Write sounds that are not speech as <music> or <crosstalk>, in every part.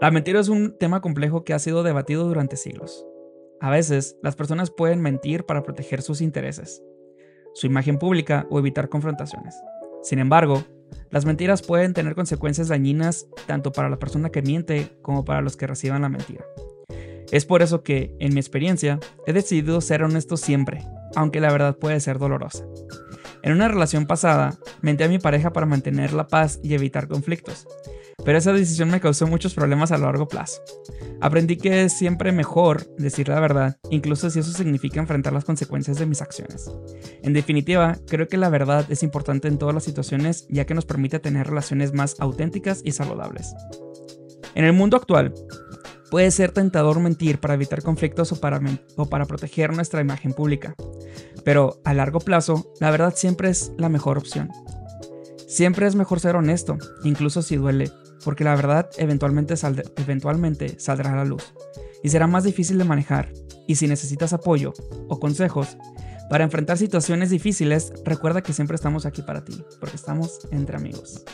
La mentira es un tema complejo que ha sido debatido durante siglos. A veces, las personas pueden mentir para proteger sus intereses, su imagen pública o evitar confrontaciones. Sin embargo, las mentiras pueden tener consecuencias dañinas tanto para la persona que miente como para los que reciban la mentira. Es por eso que, en mi experiencia, he decidido ser honesto siempre, aunque la verdad puede ser dolorosa. En una relación pasada, menté a mi pareja para mantener la paz y evitar conflictos, pero esa decisión me causó muchos problemas a largo plazo. Aprendí que es siempre mejor decir la verdad, incluso si eso significa enfrentar las consecuencias de mis acciones. En definitiva, creo que la verdad es importante en todas las situaciones ya que nos permite tener relaciones más auténticas y saludables. En el mundo actual, puede ser tentador mentir para evitar conflictos o para, proteger nuestra imagen pública, pero a largo plazo, la verdad siempre es la mejor opción. Siempre es mejor ser honesto, incluso si duele, porque la verdad eventualmente, eventualmente saldrá a la luz y será más difícil de manejar. Y si necesitas apoyo o consejos para enfrentar situaciones difíciles, recuerda que siempre estamos aquí para ti, porque estamos entre amigos.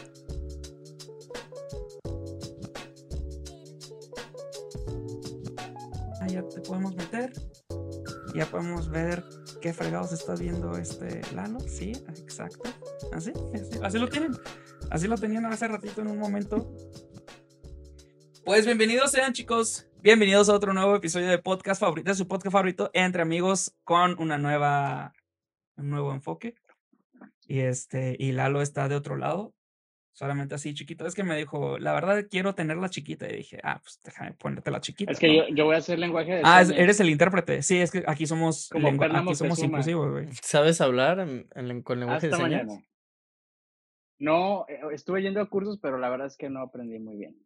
Ahí ya te podemos meter. Ya podemos ver qué fregados está viendo este Lalo. Sí, exacto. Así, así, así lo tienen. Así lo tenían hace ratito en un momento. Pues bienvenidos sean chicos, bienvenidos a otro nuevo episodio de podcast favorito, de su podcast favorito entre amigos con una nueva, un nuevo enfoque. Y este, y Lalo está de otro lado, solamente así chiquito. Es que me dijo, la verdad quiero tenerla chiquita. Y dije, ah, pues déjame ponerte la chiquita. Es que yo, yo, voy a hacer lenguaje de Ah, eres el intérprete. Sí, es que aquí somos, Como aquí somos inclusivos, güey. ¿Sabes hablar con lenguaje de señas? No, eh, estuve yendo a cursos, pero la verdad es que no aprendí muy bien.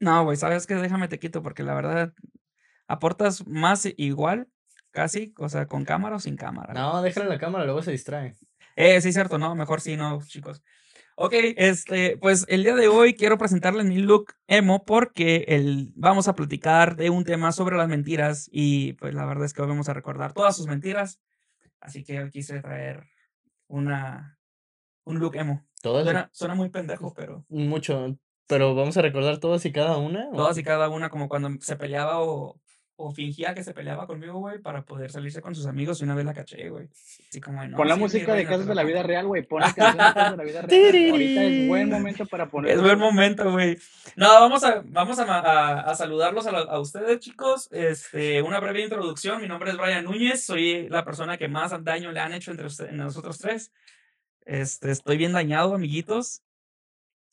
No, güey, sabes que déjame te quito, porque la verdad aportas más igual, casi, o sea, con cámara o sin cámara. No, déjale la cámara, luego se distrae. Eh, sí, cierto, no, mejor sí, no, chicos. Ok, este, pues el día de hoy quiero presentarles mi look emo porque el, vamos a platicar de un tema sobre las mentiras y pues la verdad es que hoy vamos a recordar todas sus mentiras. Así que hoy quise traer una, un look emo. Suena, suena, muy pendejo, pero. Mucho. Pero vamos a recordar todas y cada una. Todas y cada una, como cuando se peleaba o, o fingía que se peleaba conmigo, güey, para poder salirse con sus amigos y una vez la caché, güey. Así como, no, Pon la música de Casos de la Vida <laughs> Real, güey. Pon la canción de Casos de la Vida Real. Ahorita es buen momento para poner. Es buen momento, güey. No, vamos a, vamos a, a, saludarlos a, a, ustedes, chicos. Este, una breve introducción. Mi nombre es Brian Núñez. Soy la persona que más daño le han hecho entre nosotros tres. Este, estoy bien dañado, amiguitos.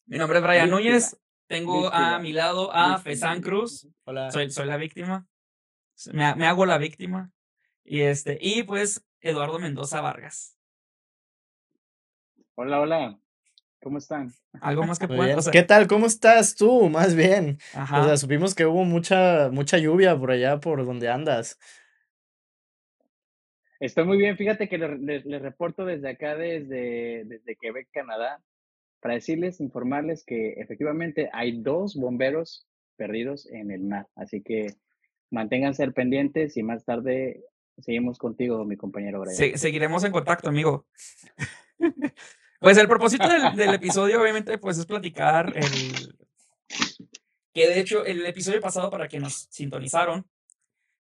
Mi nombre es Brian Núñez. Tengo a mi lado a Fesan Cruz. Hola. Soy, soy la víctima. Me, me, hago la víctima. Y este, y pues Eduardo Mendoza Vargas. Hola, hola. ¿Cómo están? Algo más que puedan. ¿Qué tal? ¿Cómo estás tú? Más bien. O sea, supimos que hubo mucha, mucha lluvia por allá por donde andas. Estoy muy bien, fíjate que les, reporto desde acá, desde, desde Quebec, Canadá, para decirles, informarles que efectivamente hay dos bomberos perdidos en el mar. Así que manténganse pendientes y más tarde seguimos contigo, mi compañero Brian. seguiremos en contacto, amigo. <laughs> pues el propósito del, del, episodio, obviamente, pues es platicar el... Que de hecho, el episodio pasado, para que nos sintonizaron,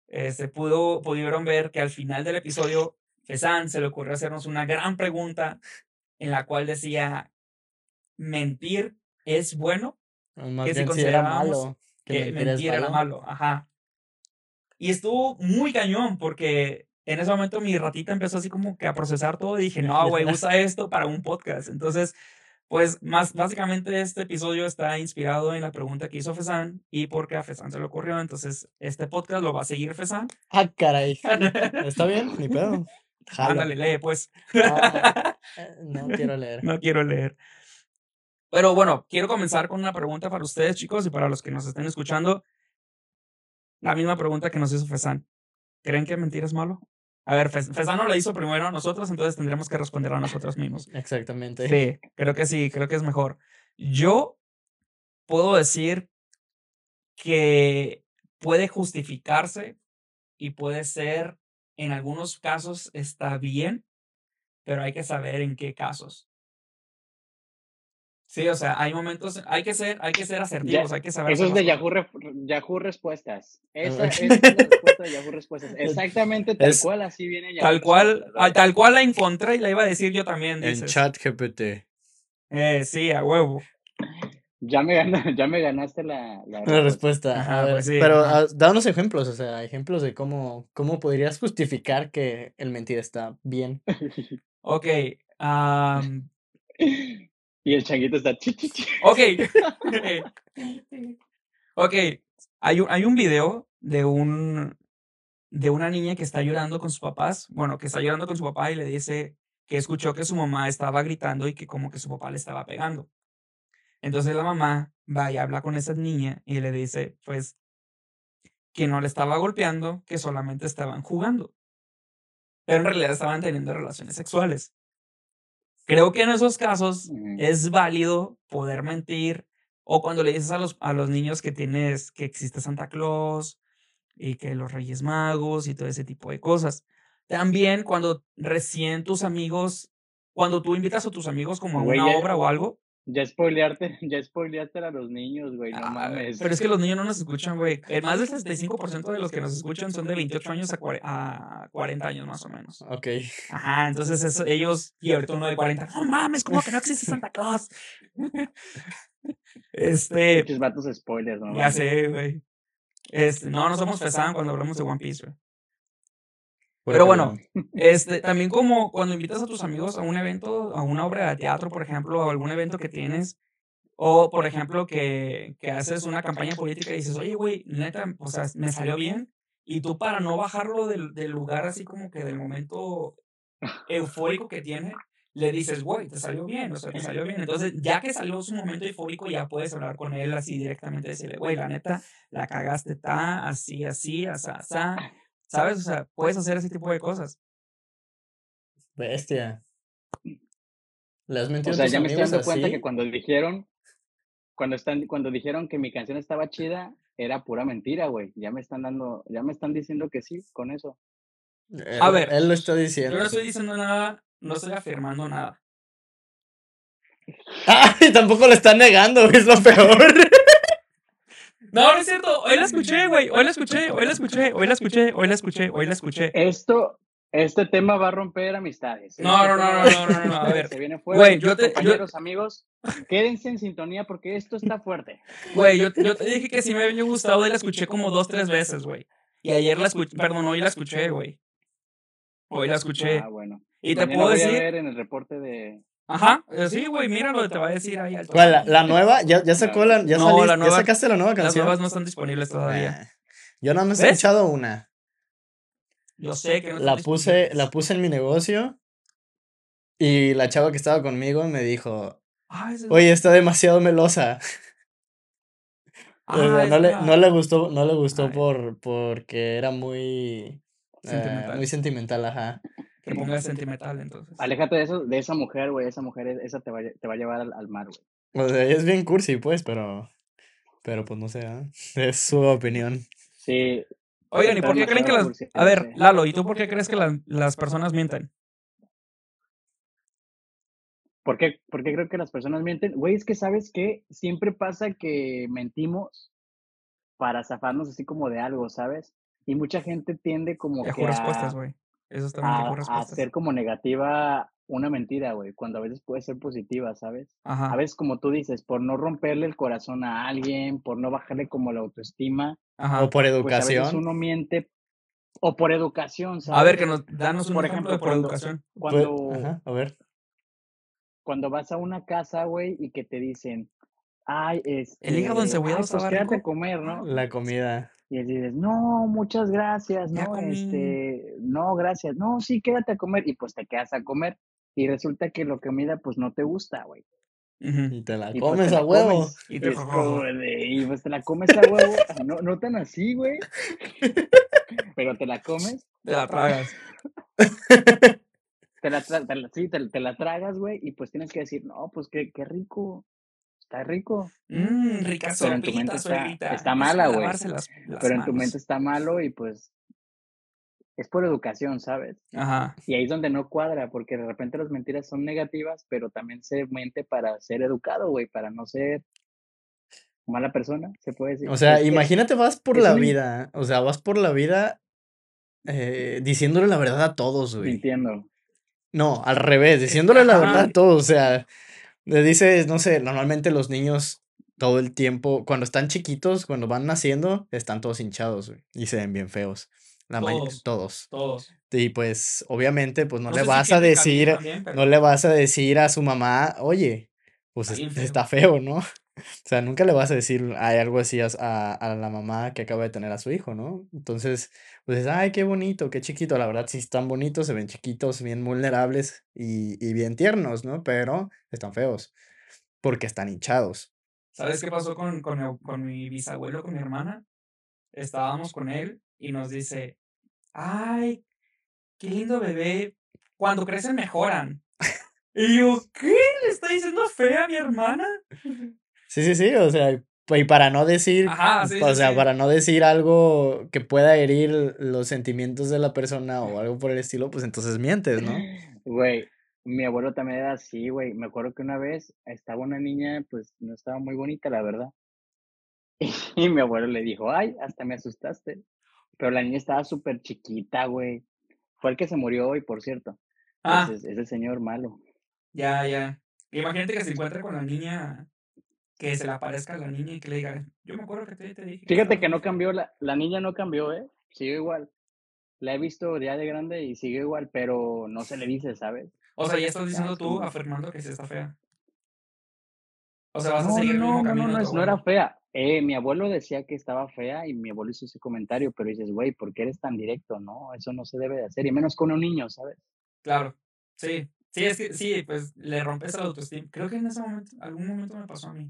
se este, pudo, pudieron ver que al final del episodio, Fesan se le ocurrió hacernos una gran pregunta en la cual decía, ¿mentir es bueno? que si consideramos que, mentir, era, malo. Ajá. Y estuvo muy cañón porque en ese momento mi ratita empezó así como que a procesar todo y dije, no, güey, <laughs> usa esto para un podcast. Entonces, pues más básicamente este episodio está inspirado en la pregunta que hizo Fesan y porque a Fesan se le ocurrió. Entonces, este podcast lo va a seguir Fesan. Ah, caray. <laughs> ¿Está bien? Ni pedo. Ándale, lee, pues. Eh, no <laughs> quiero leer. No quiero leer. Pero bueno, quiero comenzar con una pregunta para ustedes, chicos, y para los que nos estén escuchando. La misma pregunta que nos hizo Fesan. ¿Creen que mentir es malo? A ver, Fesano la hizo primero a nosotros, entonces tendremos que responder a nosotros mismos. Exactamente. Sí, creo que sí, creo que es mejor. Yo puedo decir que puede justificarse y puede ser, en algunos casos está bien, pero hay que saber en qué casos. Sí, o sea, hay momentos, hay que ser, hay que ser asertivos, hay que saber. Eso es de Yahoo, Yahoo Respuestas. Esa, es la respuesta de Yahoo Respuestas. <laughs> Exactamente tal cual, así viene Yahoo Tal cual, tal cual la encontré y la iba a decir yo también. En chat GPT. Eh, sí, a huevo. Ya me, ya me ganaste la, la, respuesta. Pues pero ah, danos ejemplos, o sea, ejemplos de cómo, cómo podrías justificar que el mentir está bien. ok. <laughs> Y el changuito está Ok. <laughs> ok. Hay un, hay un video de un de una niña que está llorando con sus papás. Bueno, que está llorando con su papá y le dice que escuchó que su mamá estaba gritando y que como que su papá le estaba pegando. Entonces la mamá va y habla con esa niña y le dice, pues, que no le estaba golpeando, que solamente estaban jugando. Pero en realidad estaban teniendo relaciones sexuales. Creo que en esos casos es válido poder mentir o cuando le dices a los, a los niños que tienes, que existe Santa Claus y que los Reyes Magos y todo ese tipo de cosas. También cuando recién tus amigos, cuando tú invitas a tus amigos como a una obra o algo, ya spoilearte, <laughs> ya spoileaste a los niños, güey, no ah, mames. Pero es que los niños no nos escuchan, güey. Más del 65% de los que nos escuchan son de 28 años a, 40 años más o menos. Ok. Ajá, entonces eso, ellos, y ahorita uno de 40, no mames, ¿cómo que no existe Santa Claus? <laughs> este... Muchos vatos spoilers, ¿no? Ya sé, güey. Este, no, no somos pesados cuando hablamos de One Piece, güey. Pero bueno, este, también como cuando invitas a tus amigos a un evento, a una obra de teatro, por ejemplo, o algún evento que tienes, o por ejemplo que, que haces una campaña política y dices, oye, güey, neta, o sea, me salió bien, y tú para no bajarlo del, del lugar así como que del momento eufórico que tiene, le dices, güey, te salió bien, o sea, te salió bien. Entonces, ya que salió su momento eufórico, ya puedes hablar con él así directamente, decirle, güey, la neta, la cagaste, está así, así, así, así ¿Sabes? O sea, puedes hacer ese tipo de cosas. Bestia. Le has mentido o sea, ya me estoy dando cuenta que cuando dijeron, cuando están, cuando dijeron que mi canción estaba chida, era pura mentira, güey. Ya me están dando, ya me están diciendo que sí con eso. a ver, él lo está diciendo. Yo no estoy diciendo nada, no estoy afirmando nada. <laughs> Ay, tampoco lo están negando, es lo peor. No, no es cierto. Hoy la escuché, güey. Hoy la escuché, hoy la escuché, hoy la escuché, hoy la escuché, hoy la escuché. Esto, este tema va a romper amistades. No, no, no, no, no, no, A <laughs> ver. Se viene fuerte. Güey, yo te. Compañeros, amigos, quédense en sintonía porque esto está fuerte. Güey, yo, yo te dije que sí me había gustado y la escuché como dos, tres veces, güey. Y ayer la escuché, perdón, hoy la escuché, güey. Hoy la escuché. Ah, bueno. Y te puedo decir. ver en el reporte de. Ajá, sí, güey, mira lo que te va a decir ahí. ¿Cuál? La, la, nueva? ¿Ya, ya sacó la, ya, no, la nueva, ¿Ya sacaste la nueva canción? Las nuevas no están disponibles todavía. Ah, yo no me he escuchado una. Yo sé que no la puse, la puse en mi negocio y la chava que estaba conmigo me dijo, oye, está demasiado melosa. <laughs> Ah, no, le, no le gustó, no le gustó por, porque era muy, eh, muy sentimental, ajá que pongas sentimental, entonces. Aléjate de eso, de esa mujer, güey. Esa mujer, esa te va, te va a llevar al, mar, güey. O sea, es bien cursi, pues, pero. Pero pues no sé, ¿eh? <laughs> es su opinión. Sí. Oigan, ¿y por qué creen que las. A ver, Lalo, ¿y tú por qué crees que las personas mienten? ¿Por qué, ¿Por qué creo que las personas mienten? Güey, es que sabes que siempre pasa que mentimos para zafarnos así como de algo, ¿sabes? Y mucha gente tiende como que. respuestas, güey. Eso está a, a hacer como negativa una mentira, güey, cuando a veces puede ser positiva, ¿sabes? A veces, como tú dices, por no romperle el corazón a alguien, por no bajarle como la autoestima. O por educación. Pues a uno miente. O por educación, ¿sabes? A ver, que nos danos un por ejemplo, por educación. Cuando, Ajá, a ver. Cuando vas a una casa, güey, y que te dicen, ay, es. El hígado encebollado pues quédate a comer, ¿no? La comida. Y él dices, no, muchas gracias, no, este, no, gracias, no, sí, quédate a comer, y pues te quedas a comer, y resulta que lo que comida, pues no te gusta, güey. Y te la pues, comes a huevo. y, te, <laughs> y pues te la comes a huevo, no, no tan así, güey, pero te la comes. Te la tragas. te la, sí, te, la tragas, güey, y pues tienes que decir, no, pues qué, qué rico, está rico. Mmm, rica Pero en tu mente está, está mala, güey. Pero en tu mente está malo y pues es por educación, ¿sabes? Ajá. Y ahí es donde no cuadra, porque de repente las mentiras son negativas, pero también se mente para ser educado, güey, para no ser mala persona, se puede decir. O sea, imagínate, vas por la vida, o sea, vas por la vida eh, diciéndole la verdad a todos, güey. Mintiendo. No, al revés, diciéndole la verdad a todos, o sea, le dices, no sé, normalmente los niños todo el tiempo, cuando están chiquitos, cuando van naciendo, están todos hinchados, y se ven bien feos. La todos, todos. Todos. Y pues, obviamente, pues no, le vas a decir, no le vas a decir a su mamá, oye, pues está feo, ¿no? O sea, nunca le vas a decir hay algo así a, a, la mamá que acaba de tener a su hijo, ¿no? Entonces, pues, ay, qué bonito, qué chiquito. La verdad, sí están bonitos, se ven chiquitos, bien vulnerables y, y bien tiernos, ¿no? Pero están feos porque están hinchados. ¿Sabes qué pasó con, con, con mi bisabuelo, con mi hermana? Estábamos con él y nos dice, ay, qué lindo bebé, cuando crecen mejoran. <laughs> Y yo, ¿qué? ¿Le está diciendo fea a mi hermana? Sí, sí, sí, o sea, y para no decir, o sea, para no decir algo que pueda herir los sentimientos de la persona o algo por el estilo, pues entonces mientes, ¿no? <laughs> Güey, mi abuelo también era así, güey. Me acuerdo que una vez estaba una niña, pues no estaba muy bonita, la verdad. <laughs> Y, mi abuelo le dijo, ay, hasta me asustaste. Pero la niña estaba súper chiquita, güey. Fue el que se murió hoy, por cierto. Ah. Es, es el señor malo. Ya, ya. Imagínate que se encuentre con la niña que se le aparezca a la niña y que le diga, yo me acuerdo que te, dije. Fíjate que no cambió, la, la niña no cambió, ¿eh? Sigue igual. La he visto ya de grande y sigue igual, pero no se le dice, ¿sabes? O sea, ya estás diciendo tú, afirmando que sí está fea. O sea, vas a seguir no, no, No, no, no era fea. Eh, mi abuelo decía que estaba fea y mi abuelo hizo ese comentario, pero dices, güey, ¿por qué eres tan directo? No, eso no se debe de hacer, y menos con un niño, ¿sabes? Claro, sí. Sí, es que sí, pues le rompes la autoestima. Creo que en ese momento, algún momento me pasó a mí.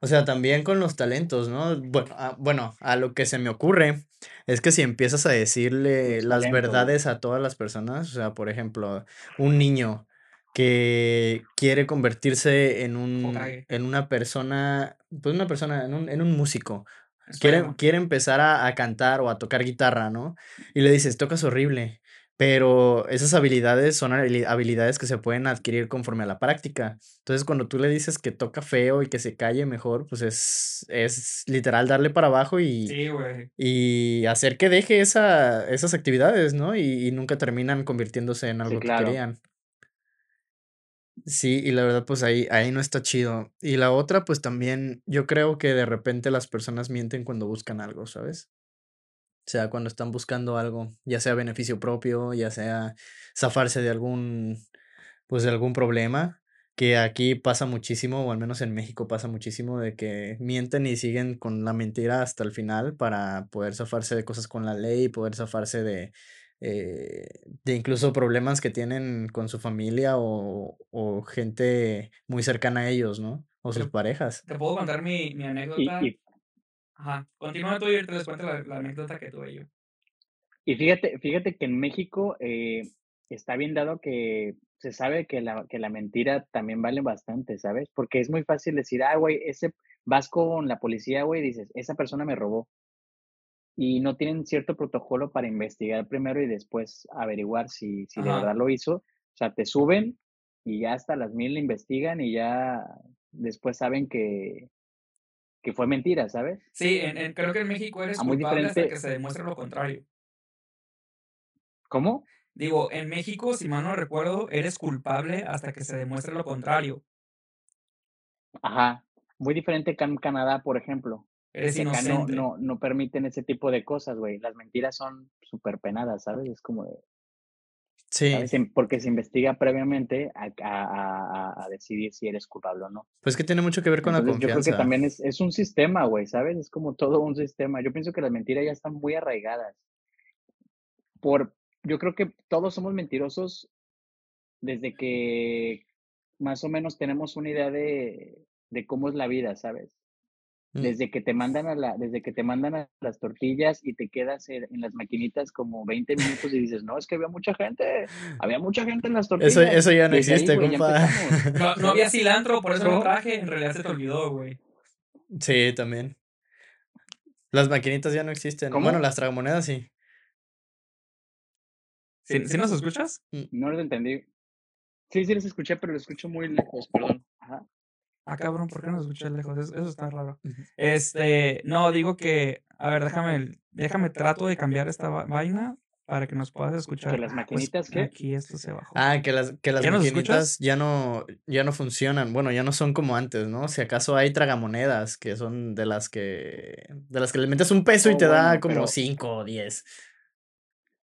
O sea, también con los talentos, ¿no? Bueno, a, ah, bueno, a lo que se me ocurre es que si empiezas a decirle las verdades a todas las personas, o sea, por ejemplo, un niño que quiere convertirse en un en una persona, pues una persona, en un, en un músico. Quiere, quiere empezar a, a cantar o a tocar guitarra, ¿no? Y le dices, tocas horrible. Pero esas habilidades son habilidades que se pueden adquirir conforme a la práctica. Entonces, cuando tú le dices que toca feo y que se calle mejor, pues es, es literal darle para abajo y, y hacer que deje esa, esas actividades, ¿no? Y, y nunca terminan convirtiéndose en algo que querían. Sí, y la verdad, pues ahí, ahí no está chido. Y la otra, pues también, yo creo que de repente las personas mienten cuando buscan algo, ¿sabes? O sea, cuando están buscando algo, ya sea beneficio propio, ya sea zafarse de algún, pues de algún problema, que aquí pasa muchísimo, o al menos en México pasa muchísimo, de que mienten y siguen con la mentira hasta el final para poder zafarse de cosas con la ley, poder zafarse de, eh, de incluso problemas que tienen con su familia o, o gente muy cercana a ellos, ¿no? O sus parejas. Te puedo contar mi, mi anécdota. Ajá. Continúa tú y te les cuento la, anécdota que tuve yo. Y fíjate, fíjate que en México eh, está bien dado que se sabe que la, que la mentira también vale bastante, ¿sabes? Porque es muy fácil decir, ah, güey, ese vas con la policía, güey, y dices, esa persona me robó. Y no tienen cierto protocolo para investigar primero y después averiguar si, si de verdad lo hizo. O sea, te suben y ya hasta las mil investigan y ya después saben que, que fue mentira, ¿sabes? Sí, en, creo que en México eres ah, culpable hasta que se demuestre lo contrario. ¿Cómo? Digo, en México, si mal no recuerdo, eres culpable hasta que se demuestre lo contrario. Ajá. Muy diferente que en Canadá, por ejemplo. Eres inocente. No, no, no permiten ese tipo de cosas, güey. Las mentiras son súper penadas, ¿sabes? Es como de... Sí. Porque se investiga previamente a, decidir si eres culpable o no. Pues que tiene mucho que ver con la confianza. Yo creo que también es, es un sistema, güey, ¿sabes? Es como todo un sistema. Yo pienso que las mentiras ya están muy arraigadas. Por, yo creo que todos somos mentirosos desde que más o menos tenemos una idea de, de cómo es la vida, ¿sabes? Mm. Desde que te mandan a la, desde que te mandan a las tortillas y te quedas en, las maquinitas como 20 minutos y dices, no, es que había mucha gente, había mucha gente en las tortillas. Eso, eso ya no existe, compa. <laughs> No, había cilantro, por eso lo traje, en realidad se te olvidó, güey. Sí, también. Las maquinitas ya no existen. Bueno, las tragamonedas sí. ¿Sí, nos escuchas? No los entendí. Sí, sí los escuché, pero los escucho muy lejos, perdón. Ajá. Ah, cabrón, ¿por qué no los escuchas lejos? Eso, está raro. Este, no, digo que, a ver, déjame, déjame, trato de cambiar esta vaina para que nos puedas escuchar. ¿Que las ah, pues, maquinitas qué? Aquí esto se bajó. Ah, que las, que las maquinitas ya no, ya no funcionan. Bueno, ya no son como antes, ¿no? Si acaso hay tragamonedas, que son de las que, de las que le metes un peso y oh, te da como cinco o diez.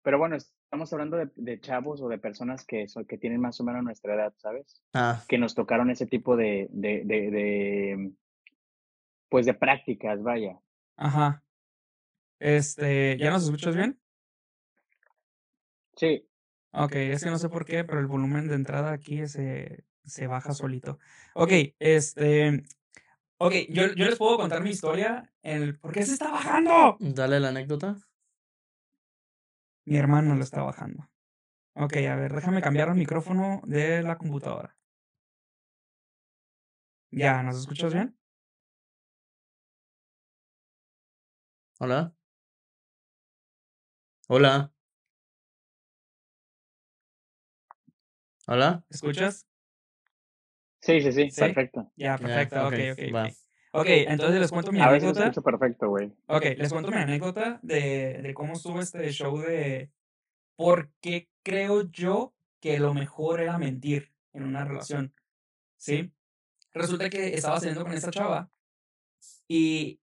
Pero bueno, estamos hablando de, chavos o de personas que, son, que tienen más o menos nuestra edad, ¿sabes? Ah. Que nos tocaron ese tipo de, de, de, pues de prácticas, vaya. Ajá. Este, ¿ya nos escuchas bien? Sí. Ok, es que no sé por qué, pero el volumen de entrada aquí se, se baja solito. Ok, este. Ok, yo, yo les puedo contar mi historia. El, ¿Por qué se está bajando? Dale la anécdota. Mi hermano lo está bajando. Ok, a ver, déjame cambiar el micrófono de la computadora. Ya, ¿nos escuchas bien? Hola. Hola. Hola. ¿Escuchas? Sí, sí, sí, perfecto. Ya, perfecto, ok, ok. Ok, entonces les cuento mi a anécdota. Veces perfecto, güey. Ok, les cuento mi anécdota de, de cómo estuvo este show de por qué creo yo que lo mejor era mentir en una relación. ¿Sí? Resulta que estaba saliendo con esta chava y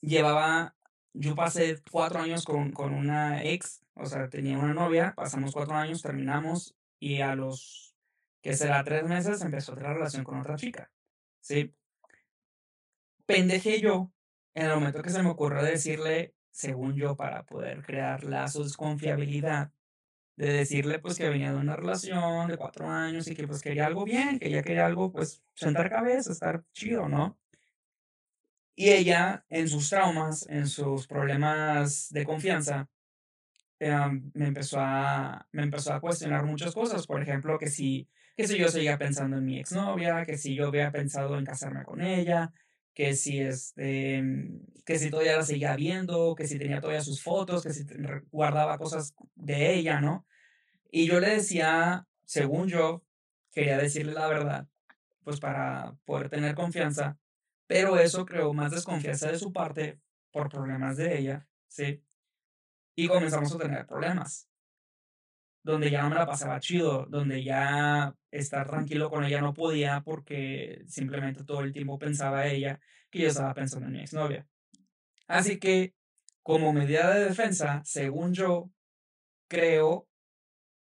llevaba, yo pasé cuatro años con, con una ex, o sea, tenía una novia, pasamos cuatro años, terminamos y a los, que será tres meses, empezó otra relación con otra chica. ¿Sí? Pendejé yo en el momento que se me ocurrió decirle, según yo, para poder crear lazos, confiabilidad, de decirle pues que venía de una relación de cuatro años y que pues quería algo bien, que ella quería algo pues sentar cabeza, estar chido, ¿no? Y ella en sus traumas, en sus problemas de confianza, em, me, empezó a, me empezó a cuestionar muchas cosas, por ejemplo, que si, que si yo seguía pensando en mi exnovia, que si yo había pensado en casarme con ella, que si, este, que si todavía la seguía viendo, que si tenía todavía sus fotos, que si guardaba cosas de ella, ¿no? Y yo le decía, según yo, quería decirle la verdad, pues para poder tener confianza, pero eso creó más desconfianza de su parte por problemas de ella, ¿sí? Y comenzamos a tener problemas donde ya no me la pasaba chido, donde ya estar tranquilo con ella no podía porque simplemente todo el tiempo pensaba ella que yo estaba pensando en mi exnovia. Así que, como medida de defensa, según yo, creo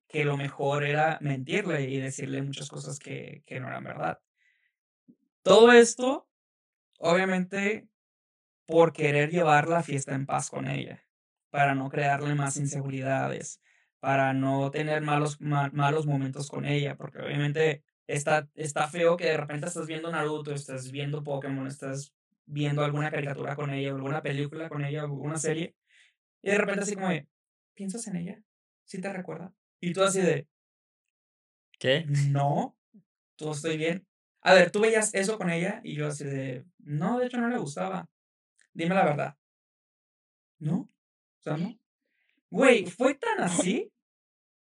que lo mejor era mentirle y decirle muchas cosas que, que no eran verdad. Todo esto, obviamente, por querer llevar la fiesta en paz con ella, para no crearle más inseguridades, para no tener malos, malos momentos con ella, porque obviamente está, está feo que de repente estás viendo Naruto, estás viendo Pokémon, estás viendo alguna caricatura con ella, alguna película con ella, alguna serie, y de repente así como de, ¿piensas en ella? ¿Sí te recuerda? Y tú así de, ¿qué? No, todo estoy bien. A ver, tú veías eso con ella y yo así de, no, de hecho no le gustaba. Dime la verdad. ¿No? O sea, no. Güey, fue tan así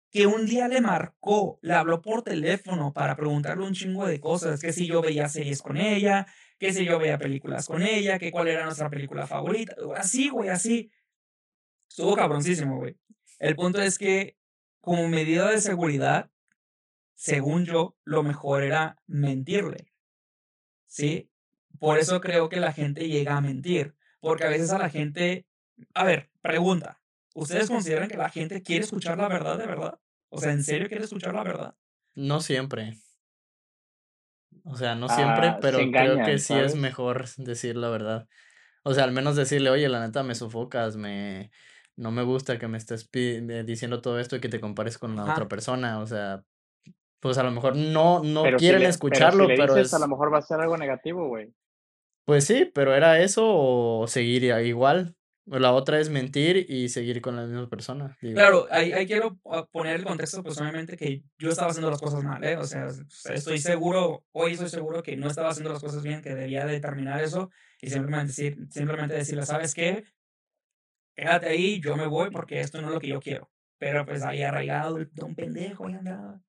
que un día le marcó, le habló por teléfono para preguntarle un chingo de cosas, que si yo veía series con ella, que si yo veía películas con ella, que cuál era nuestra película favorita, así, güey, así. Estuvo cabroncísimo, güey. El punto es que como medida de seguridad, según yo, lo mejor era mentirle. ¿Sí? Por eso creo que la gente llega a mentir, porque a veces a la gente, a ver, pregunta, ¿ustedes consideran que la gente quiere escuchar la verdad de verdad? O sea, ¿en serio quieres escuchar la verdad? No siempre. O sea, no siempre, ah, pero creo que sí es mejor <laughs> decir la verdad. O sea, al menos decirle, oye, la neta me sofocas, me no me gusta que me estés diciendo todo esto y que te compares con la otra persona. O sea, pues a lo mejor no, no quieren escucharlo, pero, a lo mejor va a ser algo negativo, güey. Pues sí, pero era eso o seguir igual. La otra es mentir y seguir con la misma persona. Claro, ahí, ahí, quiero ah, poner el contexto, pues obviamente que yo estaba haciendo las cosas mal, ¿eh? O sea, estoy seguro, hoy estoy seguro que no estaba haciendo las cosas bien, que debía determinar eso y simplemente, decir, simplemente decirle, ¿sabes qué? Quédate ahí, yo me voy porque esto no es lo que yo quiero. Pero pues ahí arraigado, el don pendejo, ahí andaba.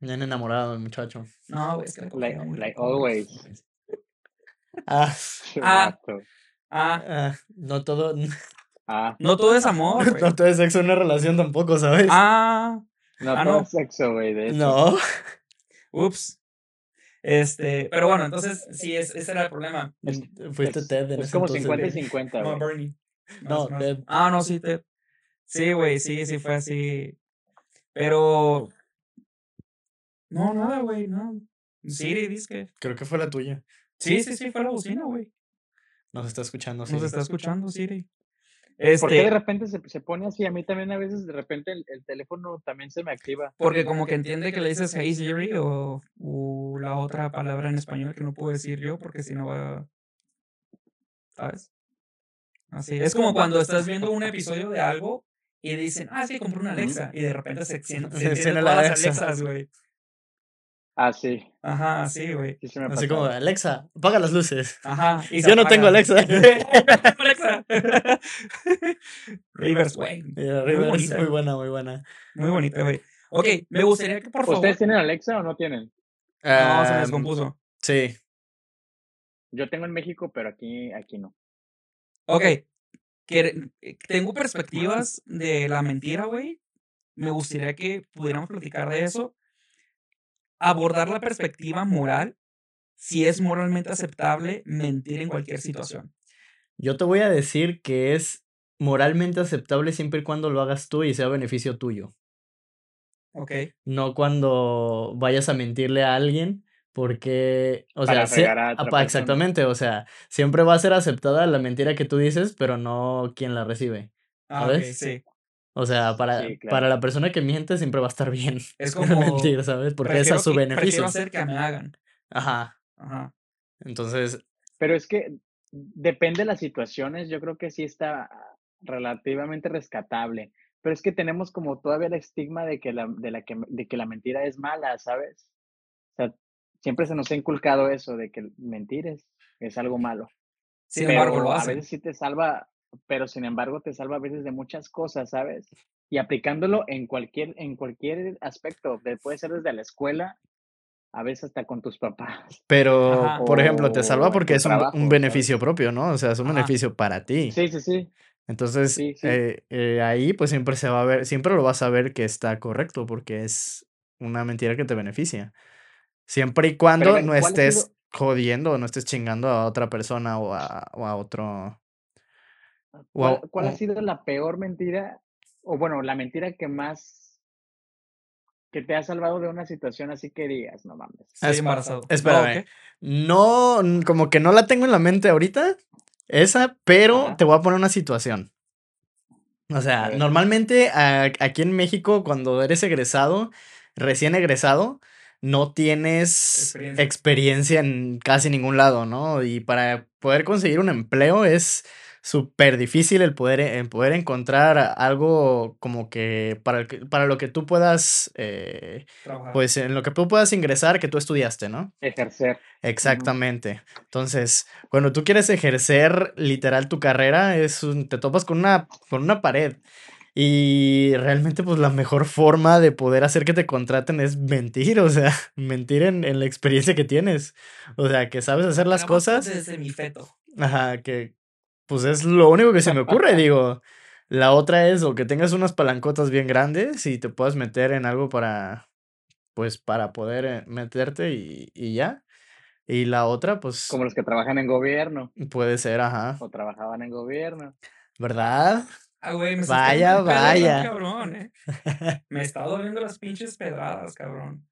Bien enamorado el muchacho. No, es que Like, like always. Ah, <laughs> Ah. Ah, ah, no todo, Ah, no todo es amor, güey. no todo es sexo en una relación tampoco, ¿sabes? Ah, no Ah, todo no. es sexo, güey, no. ups. Este, pero bueno, entonces sí, es, ese era el problema. Fuiste Es, Ted en es ese como entonces, 50 y güey. 50, No, güey. Bernie. No, Más, más. Ted. Ah, no, sí, Ted. Sí, güey, sí, sí fue así. Pero. No, nada, güey, no. Siri, dice que. Creo que fue la tuya. Sí, sí, sí, fue la bocina, güey. Nos está escuchando, sí. Nos está escuchando, Siri. ¿Por qué de Este, repente se, se pone así? A mí también a veces de repente el, el teléfono también se me activa. porque como que entiende que le dices Hey Siri o, o la otra palabra en español que no puedo decir yo porque si no va. ¿Sabes? Así. Es como cuando estás viendo un episodio de algo y dicen, ah, sí, compré una Alexa. Y de repente se, encien- <laughs> se Se todas las. Alexas, güey. Ah, sí. Ajá, sí, güey. Sí Así como. Alexa, apaga las luces. Ajá. y <laughs> Yo no tengo. Alexa. Alexa. <laughs> <laughs> Rivers, güey. Muy Rivers, bonita. muy buena, muy buena. Muy bonito, güey. Ok, me gustaría que por favor. ¿Ustedes tienen Alexa o no tienen? No, se me Am, descompuso. Sí. Yo tengo en México, pero aquí, aquí no. Ok. que- tengo perspectivas de la mentira, güey. Me gustaría que pudiéramos platicar de eso. Abordar la perspectiva moral. Si es moralmente aceptable mentir en cualquier situación. Yo te voy a decir que es moralmente aceptable siempre y cuando lo hagas tú y sea beneficio tuyo. Ok. No cuando vayas a mentirle a alguien, porque, o Para sea, fregar a persona. exactamente, o sea, siempre va a ser aceptada la mentira que tú dices, pero no quien la recibe. Ah, sí. O sea, para, Sí, claro. para la persona que miente siempre va a estar bien <laughs> Es como. mentir, ¿sabes? Porque es a su que- beneficio. hacer que me hagan. Ajá. Ajá. Entonces, Pero es que depende de las situaciones, yo creo que sí está relativamente rescatable. Pero es que tenemos como todavía el estigma de que la, de la que, de que la mentira es mala, ¿sabes? O sea, siempre se nos ha inculcado eso de que mentir es, es algo malo. Sin pero embargo, lo a hacen. veces sí te salva, pero sin embargo te salva a veces de muchas cosas, ¿sabes? Y aplicándolo en cualquier, en cualquier aspecto, de- puede ser desde la escuela, a veces hasta con tus papás. pero, Ajá. <laughs> por ejemplo, te salva porque es un, trabajo, un ¿sabes? beneficio propio, ¿no? O sea, es un Ajá. beneficio para ti. Sí, sí, sí. Entonces, Sí, sí. eh, eh, ahí pues siempre se va a ver, siempre lo vas a ver que está correcto porque es una mentira que te beneficia. Siempre y cuando no ¿cuál ha estés jodiendo o no estés chingando a otra persona o a, o a otro. ¿Cuál, cuál ha o- sido la peor mentira? O bueno, la mentira que más que te ha salvado de una situación así que digas, no mames. Esp- embarazado. espérame. Oh. No, n- como que no la tengo en la mente ahorita, esa, pero Ajá. te voy a poner una situación. O sea, normalmente a- aquí en México, cuando eres egresado, recién egresado, no tienes Experiencia. experiencia en casi ningún lado, ¿no? Y para poder conseguir un empleo es súper difícil el poder, el poder encontrar algo como que para, el que- para lo que tú puedas, eh, pues en lo que tú puedas ingresar que tú estudiaste, ¿no? Ejercer. Exactamente. Entonces, cuando tú quieres ejercer literal tu carrera, es un- te topas con una, con una pared. Y realmente, pues la mejor forma de poder hacer que te contraten es mentir, o sea, <laughs> mentir en, en la experiencia que tienes. O sea, que sabes hacer las Hagamos cosas. Desde mi feto. Ajá, que pues es lo único que se me ocurre, <laughs> digo. La otra es o que tengas unas palancotas bien grandes y te puedas meter en algo para, pues, para poder eh, meterte y, y ya. Y la otra, pues, Como los que trabajan en gobierno puede ser, ajá. o trabajaban en gobierno. ¿Verdad? Ah, güey, me Vaya, vaya. cabrón, eh. <laughs> Me está doliendo las pinches pedradas, cabrón.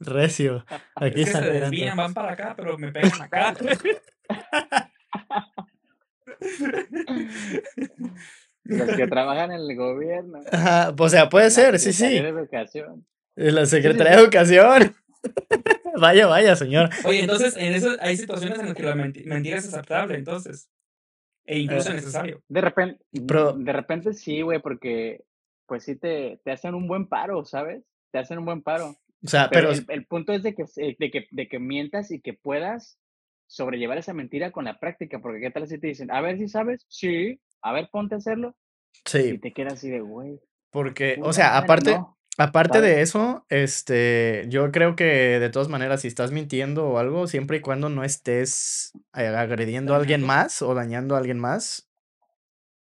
Recio. Aquí Es que se desvían, van para acá, pero me pegan acá. <laughs> Los que trabajan en el gobierno. Ajá, o sea, puede la ser, sí, Secretaría sí. de Educación. En La Secretaría de Educación. <laughs> Vaya, vaya, señor. Oye, entonces, en eso hay situaciones en las que la menti- mentira es aceptable, entonces. E incluso Eh, necesario. De repente, Pero- de repente sí, güey, porque pues sí te, te hacen un buen paro, ¿sabes? Te hacen un buen paro. O sea, Pero, pero, el, el punto es de que, se- de, que, de que mientas y que puedas sobrellevar esa mentira con la práctica, porque qué tal si te dicen, a ver si sabes, sí, a ver, ponte a hacerlo, y sí, te quedas así de, güey, Porque, o sea, aparte, no, aparte ¿sabes? de eso, este, yo creo que de todas maneras, si estás mintiendo o algo, siempre y cuando no estés eh, agrediendo a alguien más o dañando a alguien más,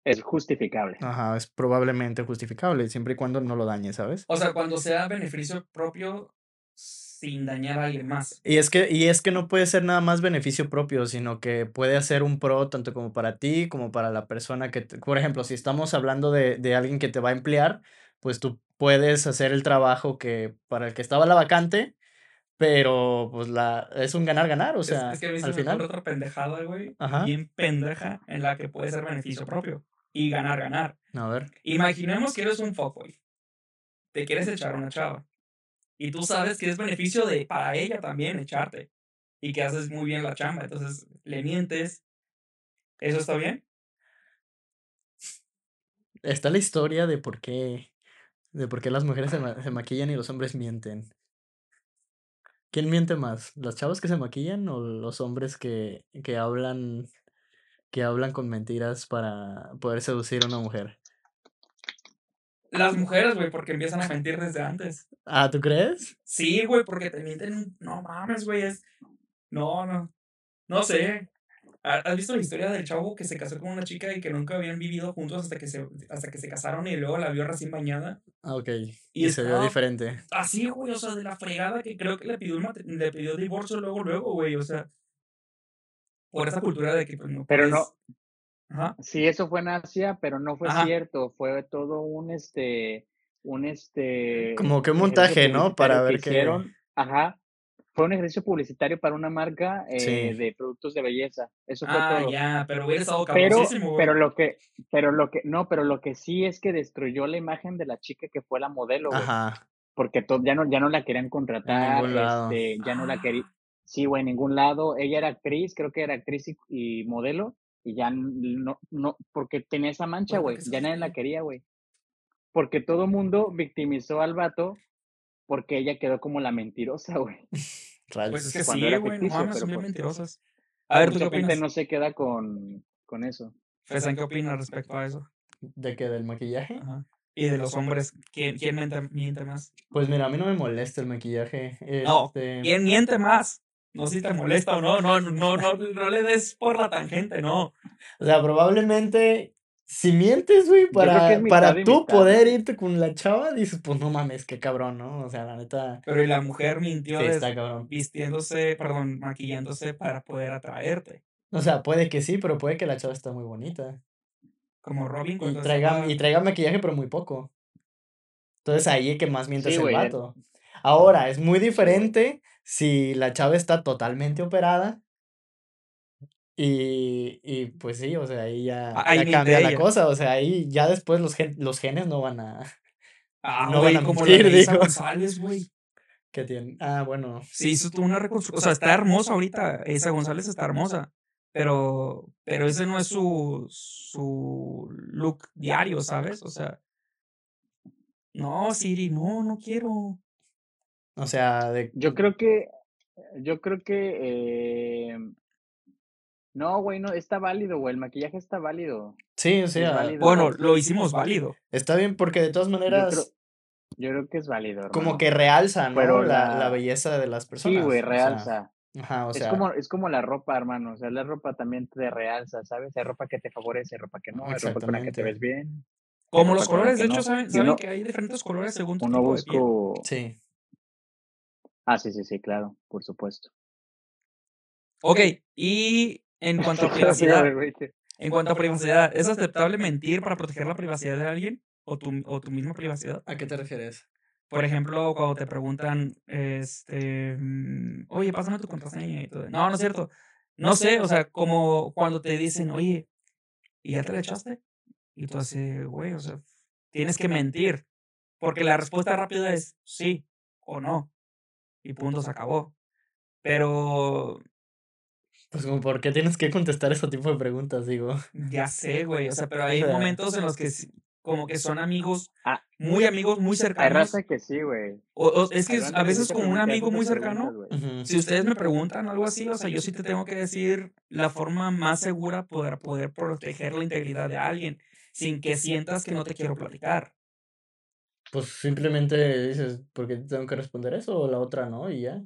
Es justificable. ajá, es probablemente justificable, siempre y cuando no lo dañes, ¿sabes? O sea, cuando sea beneficio propio sin dañar a alguien más. Y es que, y es que no puede ser nada más beneficio propio, sino que puede hacer un pro tanto como para ti, como para la persona que, te- por ejemplo, si estamos hablando de, de alguien que te va a emplear, pues tú puedes hacer el trabajo que para el que estaba la vacante, pero pues la, es un ganar-ganar, o Es, sea, es que a mí se al me final. otra pendejada, güey. Ajá. Bien pendeja en la que puede ser beneficio propio. Y ganar, ganar. A ver. Imaginemos que eres un fuckboy. Te quieres echar una chava. Y tú sabes que es beneficio de para ella también echarte. Y que haces muy bien la chamba. Entonces le mientes. ¿Eso está bien? Está la historia de por qué, de por qué las mujeres se, ma- se maquillan y los hombres mienten. ¿Quién miente más? ¿Las chavas que se maquillan o los hombres que, que hablan, que hablan con mentiras para poder seducir a una mujer? Las mujeres, güey, porque empiezan a mentir desde antes. Ah, ¿tú crees? Sí, güey, porque te mienten. No mames, güey. Es... No, no. No sé. ¿Ha- ¿Has visto la historia del chavo que se casó con una chica y que nunca habían vivido juntos hasta que se, hasta que se casaron y luego la vio recién bañada? Ah, ok. Y Y se vio diferente. así, güey, o sea, de la fregada que creo que le pidió, le pidió divorcio luego, luego, güey, o sea, por esa cultura de que pues no Pero no, puedes... Ajá, sí, eso fue en Asia, pero no fue ajá. cierto. Fue todo un, este, un, este, Como que un montaje, ¿no? Para ver qué. hicieron. Ajá. Fue un ejercicio publicitario para una marca eh, Sí. de productos de belleza. Eso fue Ah, todo. ya, pero hubiera estado Pero, pero lo que, pero lo que, no, pero lo que sí es que destruyó la imagen de la chica que fue la modelo, güey. Ajá. Porque to- ya no, ya no la querían contratar, este, ya no la quería, Ah, sí, güey, en ningún lado. Ella era actriz, creo que era actriz y, y modelo, y ya no, no, porque tenía esa mancha, pues, ¿por güey, ya nadie la quería, güey. Porque todo mundo victimizó al vato porque ella quedó como la mentirosa, <laughs> güey, Pues es que cuando sí, era güey, no mames, pero son bien mentirosas. A ver, ¿tú qué opinas? no se queda con, con eso. Fesan, ¿qué opinas respecto a eso? ¿De qué? ¿Del maquillaje? Ajá. Y de los hombres, ¿quién, quién miente, miente más? Pues mira, a mí no me molesta el maquillaje. No, Este. ¿quién miente más? No si te molesta o no, no, no, no, no le des por la tangente, no. O sea, probablemente si mientes, güey, para, para y tú mitad, poder ¿no? irte con la chava, dices, pues no mames, qué cabrón, ¿no? O sea, la neta, Pero y la mujer mintió sí des- está cabrón. vistiéndose, perdón, maquillándose para poder atraerte. O sea, puede que sí, pero puede que la chava está muy bonita. Como Robin Y cuando traiga, estaba... y traiga maquillaje, pero muy poco. Entonces ahí es que más miente Sí, es el güey. eh, vato. Ahora, es muy diferente si la chava está totalmente operada. Y, y pues sí, o sea, ahí ya, Ahí ya cambia la cosa. O sea, ahí ya después los, gen- los genes no van a, <laughs> Ah, no van güey, a como la mentir, digo. <laughs> González, güey. Que tienen. Ah, bueno. Sí, hizo una reconstrucción. O sea, está hermosa ahorita. Esa González está hermosa. Pero, pero ese no es su, su look diario, ¿sabes? O sea, no, Siri, no, no quiero. O sea, de. Yo creo que, yo creo que, eh, no, güey, no, está válido, güey, el maquillaje está válido. Sí, o sea, válido. Bueno, lo hicimos válido. está bien porque de todas Yo creo, maneras, yo creo que es válido, como que realza, ¿no? Pero La, la la, belleza de las sí, personas. güey, O sea, realza. ajá, o Es como, es como la ropa, hermano. O sea, la ropa también te realza, ¿sabes? Hay ropa que te favorece, hay ropa que no, hay ropa con la que te ves bien, Como los colores, de hecho, no. ¿saben, saben que hay diferentes colores según tu uno tipo de piel? busco, Sí. Ah, sí, sí, sí, claro, por supuesto. Ok, y en <laughs> cuanto a privacidad, en cuanto a privacidad, ¿es aceptable mentir para proteger la privacidad de alguien o tu, o tu misma privacidad? ¿A qué te refieres? Por ejemplo, cuando te preguntan, este, mm, oye, pásame tu contraseña y todo. No, no es cierto. No sé, o sea, como cuando te dicen, oye, ¿y ya te la echaste? Y tú así, güey, o sea, tienes que mentir. Porque la respuesta rápida es sí o no. Y punto, se acabó. Pero Pues como, ¿por qué tienes que contestar ese tipo de preguntas? Digo. <laughs> ya sé, güey. O sea, pero hay momentos en los que como que son amigos, Ah, muy amigos, muy <laughs> hay cercanos. raza que sí, güey. O, o es que Hay a veces con un amigo muy cercano, si ustedes me preguntan algo así, o sea, yo sí te tengo que decir la forma más segura para poder proteger la integridad de alguien sin que sientas que no te quiero platicar. Pues simplemente dices, ¿por qué tengo que responder eso? O la otra no, y ya.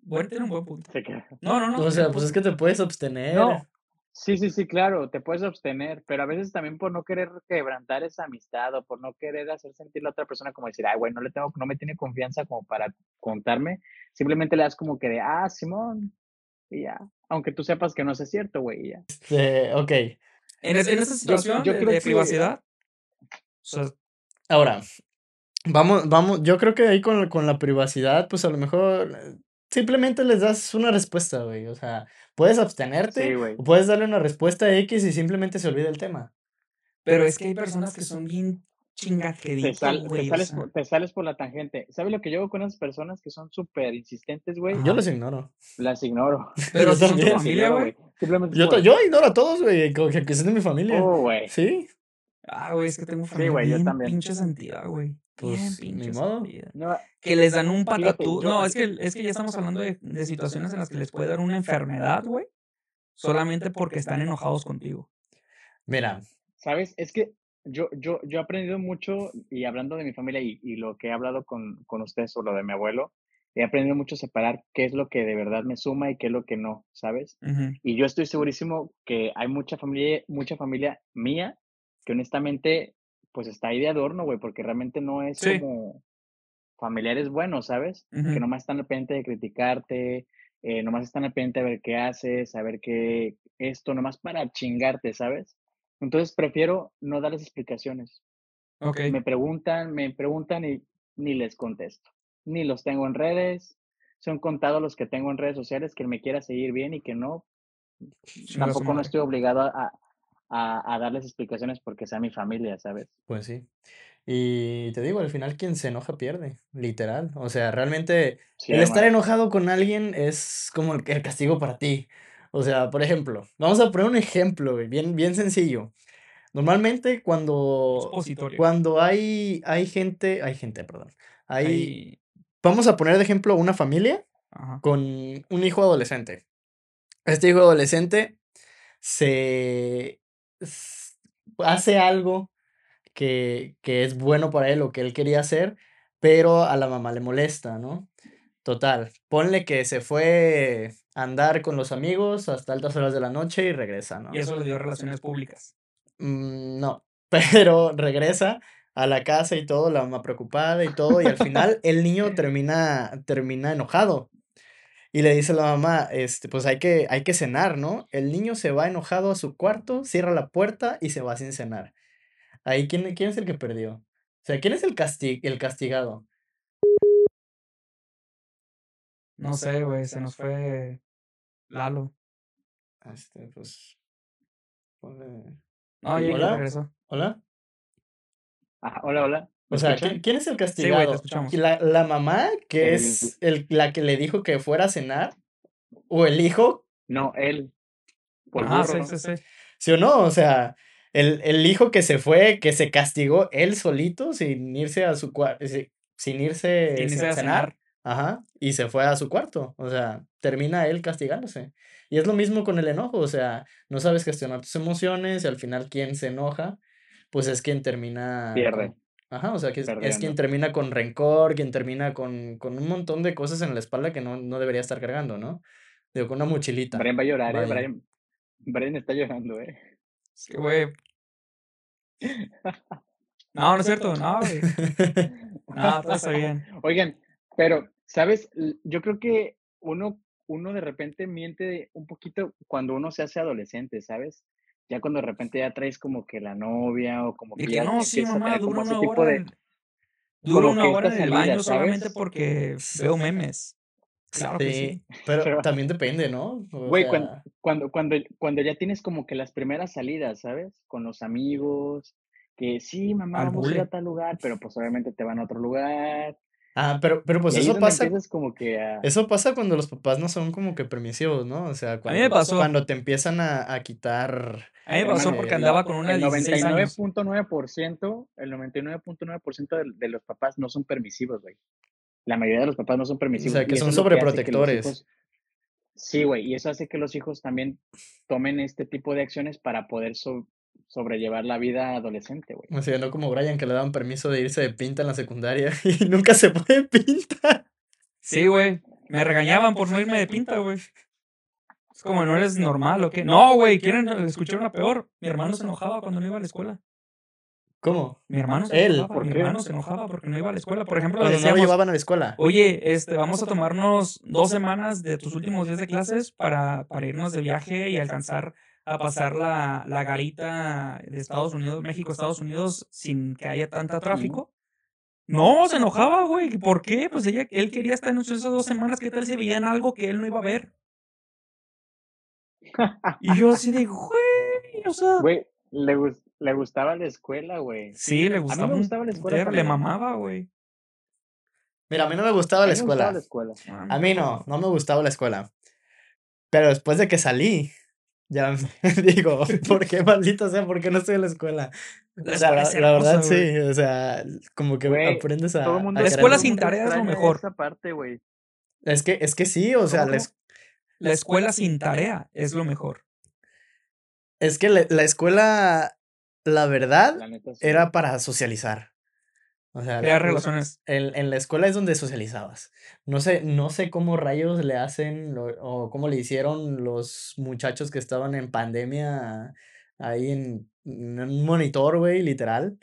Bueno, tiene un buen punto. Se queda. No, no, no. O sea, pues es que te puedes abstener. No, sí, sí, sí, claro, te puedes abstener, pero a veces también por no querer quebrantar esa amistad o por no querer hacer sentir a la otra persona como decir, ay, güey, no le tengo, no me tiene confianza como para contarme, simplemente le das como que de, ah, Simón, y ya, aunque tú sepas que no es cierto, güey, y ya. Este, ok. En, en esa situación yo de, creo de que, privacidad, sea, Ahora, vamos, vamos, yo creo que ahí con, con la privacidad, pues a lo mejor eh, simplemente les das una respuesta, güey. O sea, puedes abstenerte o puedes darle una respuesta X y simplemente se olvida el tema. pero es que hay personas que son bien te, sal, te, o sales, sea. te sales por la tangente. ¿Sabes lo que yo hago con esas personas que son súper insistentes, güey? Yo los ignoro. Las ignoro. <laughs> Pero son tu. Las familia, güey. Simplemente Yo, ignoro a todos, güey, que, que sean de mi familia. oh, güey. Sí, Ah, güey, es que tengo Sí, familia güey, yo bien también. pinche sentida, güey. Bien pues ni pinche modo. No, Que les dan un patatú. No, es que, es que ya estamos hablando de, de situaciones en las que les puede dar una enfermedad, güey. Solamente porque están enojados contigo. Mira, ¿Sabes? Es que yo, yo, yo he aprendido mucho, y hablando de mi familia y, y lo que he hablado con, con ustedes sobre lo de mi abuelo, he aprendido mucho a separar qué es lo que de verdad me suma y qué es lo que no, ¿sabes? Y yo estoy segurísimo que hay mucha familia, mucha familia mía que honestamente, pues está ahí de adorno, güey, porque realmente no es Sí. como familiares buenos, ¿sabes? Que Ujú. nomás están al pendiente de criticarte, eh, nomás están al pendiente de ver qué haces, saber qué esto, nomás para chingarte, ¿sabes? Entonces prefiero no darles explicaciones. Ok. Me preguntan, me preguntan y ni les contesto. Ni los tengo en redes. Son contados los que tengo en redes sociales, que me quiera seguir bien y que no. Tampoco no estoy obligado a, a, a darles explicaciones porque sea mi familia, ¿sabes? pues sí. Y te digo, al final quien se enoja pierde, literal. O sea, realmente Sí, el estar enojado con alguien es como el, el castigo para ti. O sea, por ejemplo, vamos a poner un ejemplo, bien, bien sencillo. Normalmente cuando, cuando hay, hay gente, hay gente, perdón, hay, vamos a poner de ejemplo una familia Ajá. con un hijo adolescente. Este hijo adolescente se hace algo que, que es bueno para él o que él quería hacer, pero a la mamá le molesta, ¿no? Total, ponle que se fue a andar con los amigos hasta altas horas de la noche y regresa, Y ¿no? eso le dio relaciones públicas. Mm, no, <laughs> pero regresa a la casa y todo, la mamá preocupada y todo, y al final el niño <laughs> termina, termina enojado. Y le dice a la mamá, este, pues hay que, hay que cenar, ¿no? El niño se va enojado a su cuarto, cierra la puerta y se va sin cenar. Ahí, ¿quién, quién es el que perdió? O sea, ¿quién es el casti- el castigado? No sé, güey, se nos fue Lalo. Este, pues. ponle- No, ya, ¿Hola? regresó. ¿Hola? Ajá, hola, hola. ¿Me O sea, escuchan? ¿quién, quién es el Sí, güey, te castigado? escuchamos. ¿La, la mamá, que El, es el, la que le dijo que fuera a cenar? ¿O el hijo? no, él, por Ajá, sí, burro. sí, sí. ¿Sí o no? O sea, el, el hijo que se fue, que se castigó él solito sin irse a su cuarto, sin irse Sin irse a a cenar. cenar. Ajá, y se fue a su cuarto. O sea, termina él castigándose. Y es lo mismo con el enojo, o sea, no sabes gestionar tus emociones y al final quien se enoja, pues es quien termina Pierde, con... Ajá, o sea, que es, es quien termina con rencor, quien termina con, con un montón de cosas en la espalda que no, no debería estar cargando, ¿no? Digo, con una mochilita. Brian va a llorar, ¿eh? Brian, Brian está llorando, ¿eh? Es que, güey. <laughs> No, no es cierto, <laughs> no, güey. No, todo está bien. Oigan, pero, ¿sabes? Yo creo que uno, uno de repente miente un poquito cuando uno se hace adolescente, ¿sabes? Ya cuando de repente ya traes como que la novia o como que que ya no, sí, mamá, dura como ese una tipo hora de, en, dura una hora en el salida, baño solamente ¿sabes? porque veo memes. Claro que Sí, <laughs> pero Pero, también depende, ¿no? O güey, cuando, sea, cuando, cuando, cuando ya tienes como que las primeras salidas, ¿sabes? Con los amigos, que sí, mamá, Al vamos a ir a tal lugar, pero pues obviamente te van a otro lugar. Ah, pero, pero pues Y eso pasa, como que eso pasa cuando los papás no son como que permisivos, ¿no? O sea, A mí me cuando, pasó. cuando te empiezan a, a quitar, A mí me pasó porque eh, andaba con una el de 16 años. 99.9%, el 99.9% de, de los papás no son permisivos, güey. La mayoría de los papás no son o permisivos sea, que son que sobreprotectores. hijos, sí, güey, y eso hace que los hijos también tomen este tipo de acciones para poder so- sobrellevar la vida adolescente, güey. O sea, no como Brian que le daban permiso de irse de pinta en la secundaria <laughs> y nunca se fue de pinta. Sí, güey. Me regañaban por no irme de pinta, güey. Es como, ¿no eres normal o qué? No, güey, quieren escuchar una peor. Mi hermano se enojaba cuando no iba a la escuela. ¿Cómo? Mi hermano se Él. enojaba. ¿Por mi qué? hermano se enojaba porque no iba a la escuela. Por ejemplo, le Cuando no lo decíamos, llevaban a la escuela. oye, este, vamos a tomarnos dos semanas de tus últimos días de clases para, para irnos de viaje y alcanzar a pasar la, la garita de Estados Unidos, México, Estados Unidos, sin que haya tanta tráfico. No, se enojaba, güey. ¿Por qué? Pues ella, él quería estar en esas dos semanas. ¿Qué tal si veían algo que él no iba a ver? Y yo así de, güey, o sea... Güey, le, gus- le gustaba la escuela, güey. Sí, le A mí gustaba. me gustaba la escuela Le mamaba, güey. Mira, a mí no me gustaba la gustaba escuela. la escuela. A mí no, no me gustaba la escuela. Pero después de que salí, ya me <laughs> digo, ¿por qué maldita sea? ¿Por qué no estoy en la escuela? La O sea, la, verdad sí, o sea, como que aprendes a... Todo el mundo, a La escuela sin mundo tarea es lo mejor. Esa parte, güey. Es que, es que sí, o sea, ¿Cómo, la es- La escuela sin tarea es lo mejor. es que la, la escuela, la verdad, La neta sí. era para socializar. O sea, Crear la- relaciones. En, en la escuela es donde socializabas. No sé, no sé cómo rayos le hacen lo- o cómo le hicieron los muchachos que estaban en pandemia ahí en, en un monitor, güey, literal.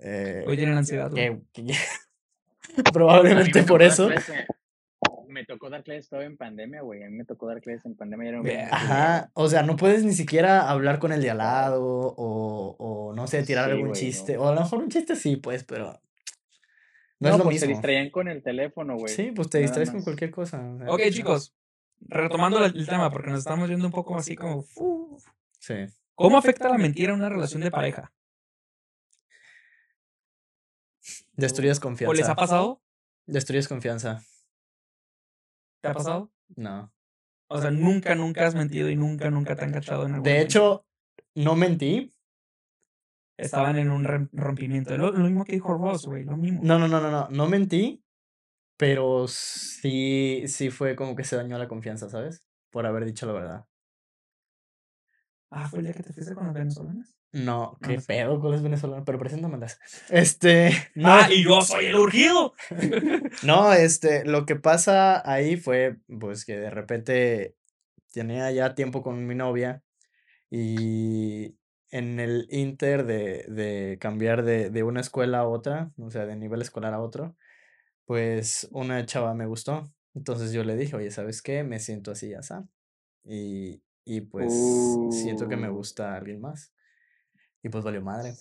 Eh, Hoy tienen ansiedad, güey. que- <laughs> probablemente me por eso. Me tocó dar clases todo en pandemia, güey. A mí me tocó dar clases en pandemia. y Era un Ve- Ajá, o sea, no puedes ni siquiera hablar con el de al lado o, o no sé, tirar Sí, algún güey, chiste. no. O a lo mejor un chiste sí, pues, pero no, No, es lo pues se mismo. distraían con el teléfono, güey. Sí, pues te nada distraes con cualquier cosa. o sea, Ok, chicos. Retomando el el tema, porque nos estamos yendo un poco así como... fu- Sí. ¿Cómo afecta la mentira a una relación de pareja? Destruyes ¿O les confianza. ha pasado? Destruyes confianza. ¿Te ha pasado? No. O sea, nunca, nunca has mentido y nunca, nunca te han cachado en algo. De hecho, no mentí. Estaban en un rompimiento. Lo, lo mismo que dijo Ross, güey. Lo mismo. No, no, no, no, no. No mentí. Pero sí, sí fue como que se dañó la confianza, ¿sabes? Por haber dicho la verdad. Ah, fue el día que te fuiste con las venezolanas. No, qué no sé. pedo con los venezolanos, pero preséntamelas. <laughs> Este, no, Ah, y yo soy el urgido. <laughs> no, este, lo que pasa ahí fue, pues, que de repente tenía ya tiempo con mi novia y en el inter de, de cambiar de, de una escuela a otra, o sea, de nivel escolar a otro, pues una chava me gustó. Entonces yo le dije, oye, ¿sabes qué? Me siento así, ya Y, y pues siento que me Uh. gusta alguien más. Y pues valió madre.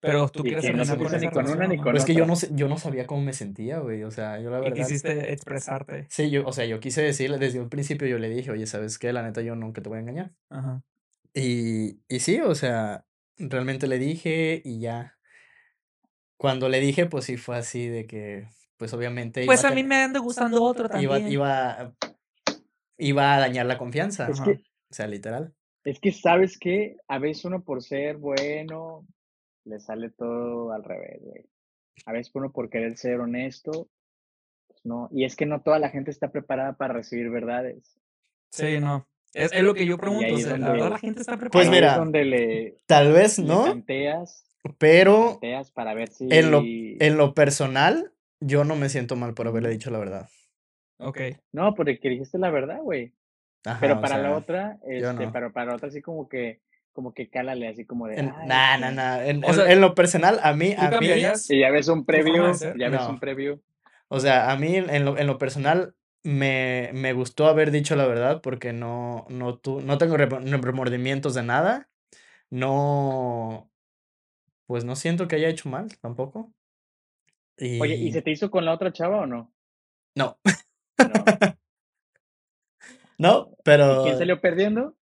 Pero tú quieres que no con ni con una ni con Pero es que yo no, sé- yo no sabía cómo me sentía, güey. O sea, yo la Y verdad. quisiste expresarte. Sí, yo, o sea, yo quise decirle desde un principio, yo le dije, oye, ¿sabes qué? La neta, yo nunca te voy a engañar. Ajá. Y, y sí, o sea, realmente le dije y ya. Cuando le dije, pues sí fue así de que, pues obviamente Pues iba a mí me anda gustando otro iba, también. iba, iba a dañar la confianza. Es que, O sea, literal. Es que, ¿sabes qué? A veces uno por ser bueno, le sale todo al revés, güey. A veces uno por querer ser honesto, pues no. Y es que no toda la gente está preparada para recibir verdades. Sí, no. Es, es lo que yo pregunto. o sea, la donde, verdad la gente está Pues preparada. ahí es mira, donde le, tal vez no, tanteas, pero tanteas para ver en lo, si... en lo personal, yo no me siento mal por haberle dicho la verdad. Ok. No, porque dijiste la verdad, güey. Ajá, Pero para la otra, este, no. pero para la otra así como que, como que cálale, así como de, En, ay, nah, nah, nah, En, O en- sea, en lo personal, a mí, ¿tú a mí, Y ya ves un preview, ya ves un preview. O sea, a mí en lo, en lo personal me, me gustó haber dicho la verdad porque no, no, tu, no tengo remordimientos de nada. No, pues no siento que haya hecho mal tampoco. Oye, ¿y se te hizo con la otra chava o no? no, No. No, ¿Y pero quién salió perdiendo?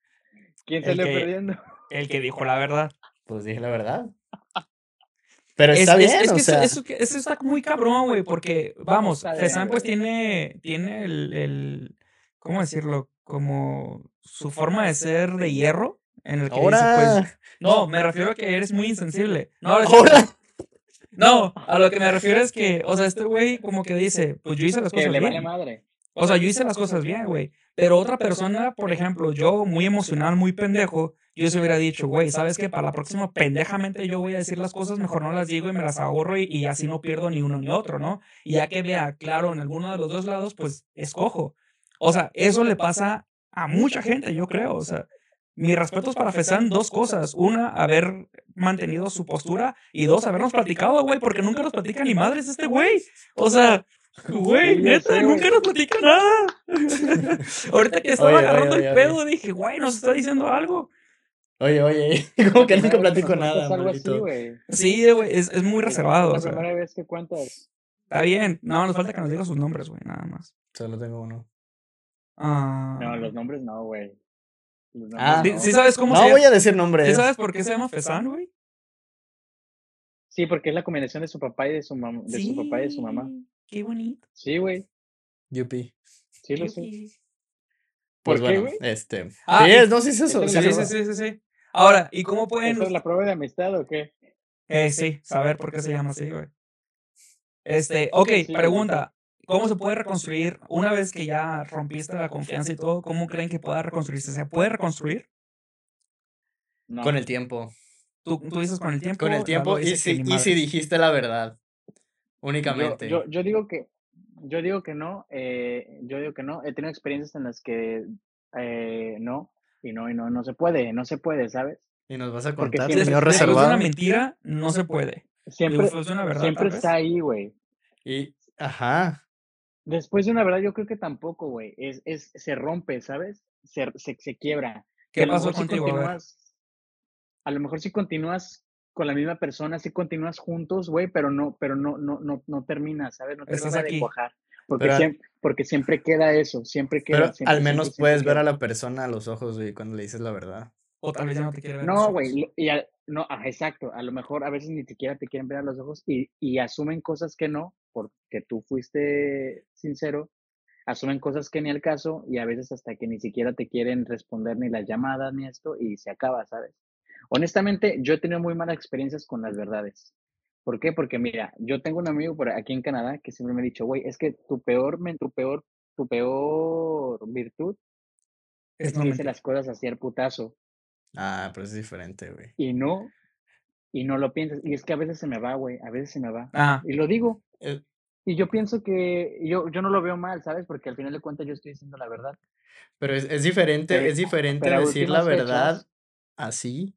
¿Quién El salió que, perdiendo? el que dijo la verdad. pues dije la verdad. Pero Es, está es, bien, es o que eso, sea, eso, que- eso está muy cabrón, güey, porque, vamos, Fesan pues tiene, tiene el, el, ¿cómo decirlo? Como su forma de ser de hierro, en el que dice, pues, ahora, no, me refiero a que eres muy insensible. No, ahora, <laughs> No, a lo que me refiero es que, o sea, este güey como que dice, pues yo hice las Que cosas le vale madre. O sea, yo hice las cosas bien, güey. Pero otra persona, por ejemplo, yo muy emocional, muy pendejo, yo se hubiera dicho, güey, ¿sabes qué? Para la próxima, pendejamente yo voy a decir las cosas, mejor no las digo y me las ahorro y, y así no pierdo ni uno ni otro, ¿no? Y ya que vea claro en alguno de los dos lados, pues escojo. O sea, eso le pasa a mucha gente, yo creo. O sea, mis respetos para Fesan, dos cosas. Una, haber mantenido su postura y dos, habernos platicado, güey, porque nunca nos platica ni madres este güey. O sea, güey, neta, nunca nos platica nada. <laughs> Ahorita que estaba Oye, agarrando oye, el pedo, dije, güey, nos está diciendo algo. Oye, oye, <laughs> como que nunca platico nada, algo así, güey. Sí, güey, es, es muy reservado. Es O sea, la primera vez que cuentas. está bien. No, nos falta que nos diga sus nombres, güey, nada más. Solo tengo uno. Ah, No, los nombres no, güey. Ah. ¿Sí, no. sí sabes cómo No se voy a decir nombres. ¿Sí sabes por qué se llama Fesan, güey? Sí, porque es la combinación de su papá y de su mamá, de su papá y de su mamá. Qué bonito. Sí, güey. Yupi. Sí lo sé. Pues ¿Por qué, bueno, güey? este. Ah, sí, es, no, sí es eso. Sí, es Sí, sí, sí, sí. Ahora, ¿y cómo pueden ¿Esta es la prueba de amistad o qué? Eh, sí, <laughs> saber por qué se llama así, güey. Este, ok, Sí, pregunta. ¿Cómo se puede reconstruir una vez que ya rompiste la confianza y todo? ¿Cómo creen que pueda reconstruirse? ¿Se puede reconstruir? No. Con el tiempo. Tú, tú dices con el tiempo. Con el tiempo. Y si, y si dijiste la verdad. Únicamente. yo, yo digo que, yo digo que no, eh, yo digo que no. He tenido experiencias en las que eh, no, y no, y no, no se puede, no se puede, ¿sabes? Y nos vas a Porque contar, siempre- señor de Después de una reservado. mentira, no se puede. Siempre, Después de una verdad, siempre está ahí, güey. Y, ajá. Después de una verdad, yo creo que tampoco, güey. Es, es, se rompe, ¿sabes? Se, se, se quiebra. ¿Qué pasó mejor si contigo? A a lo mejor si continúas con la misma persona, si continúas juntos, güey, pero no, pero no, no, no, no termina, ¿sabes? No Estás termina aquí. de cuajar. Porque, Pero- siempre, porque siempre queda eso, siempre queda. Pero siempre, al menos siempre, puedes siempre ver a la persona a los ojos, güey, cuando le dices la verdad. O tal vez ya no te quiere ver. los No, güey, a- no, ajá, exacto. A lo mejor a veces ni siquiera te quieren ver a los ojos y, y asumen cosas que no, porque tú fuiste sincero, asumen cosas que ni al caso y a veces hasta que ni siquiera te quieren responder ni las llamadas ni esto y se acaba, ¿sabes? Honestamente, yo he tenido muy malas experiencias con las verdades. ¿Por qué? Porque mira, yo tengo un amigo por aquí en Canadá que siempre me ha dicho, güey, es que tu peor, tu peor, tu peor virtud Es es no que dice las cosas así al putazo Ah, pero es diferente, güey. y no, y no lo piensas. Y es que a veces se me va, güey, a veces se me va. Ah, Y lo digo. Eh, Y yo pienso que yo, yo no lo veo mal, ¿sabes? Porque al final de cuentas yo estoy diciendo la verdad. Pero es, es diferente, Pero- es diferente decir la verdad fechas- así,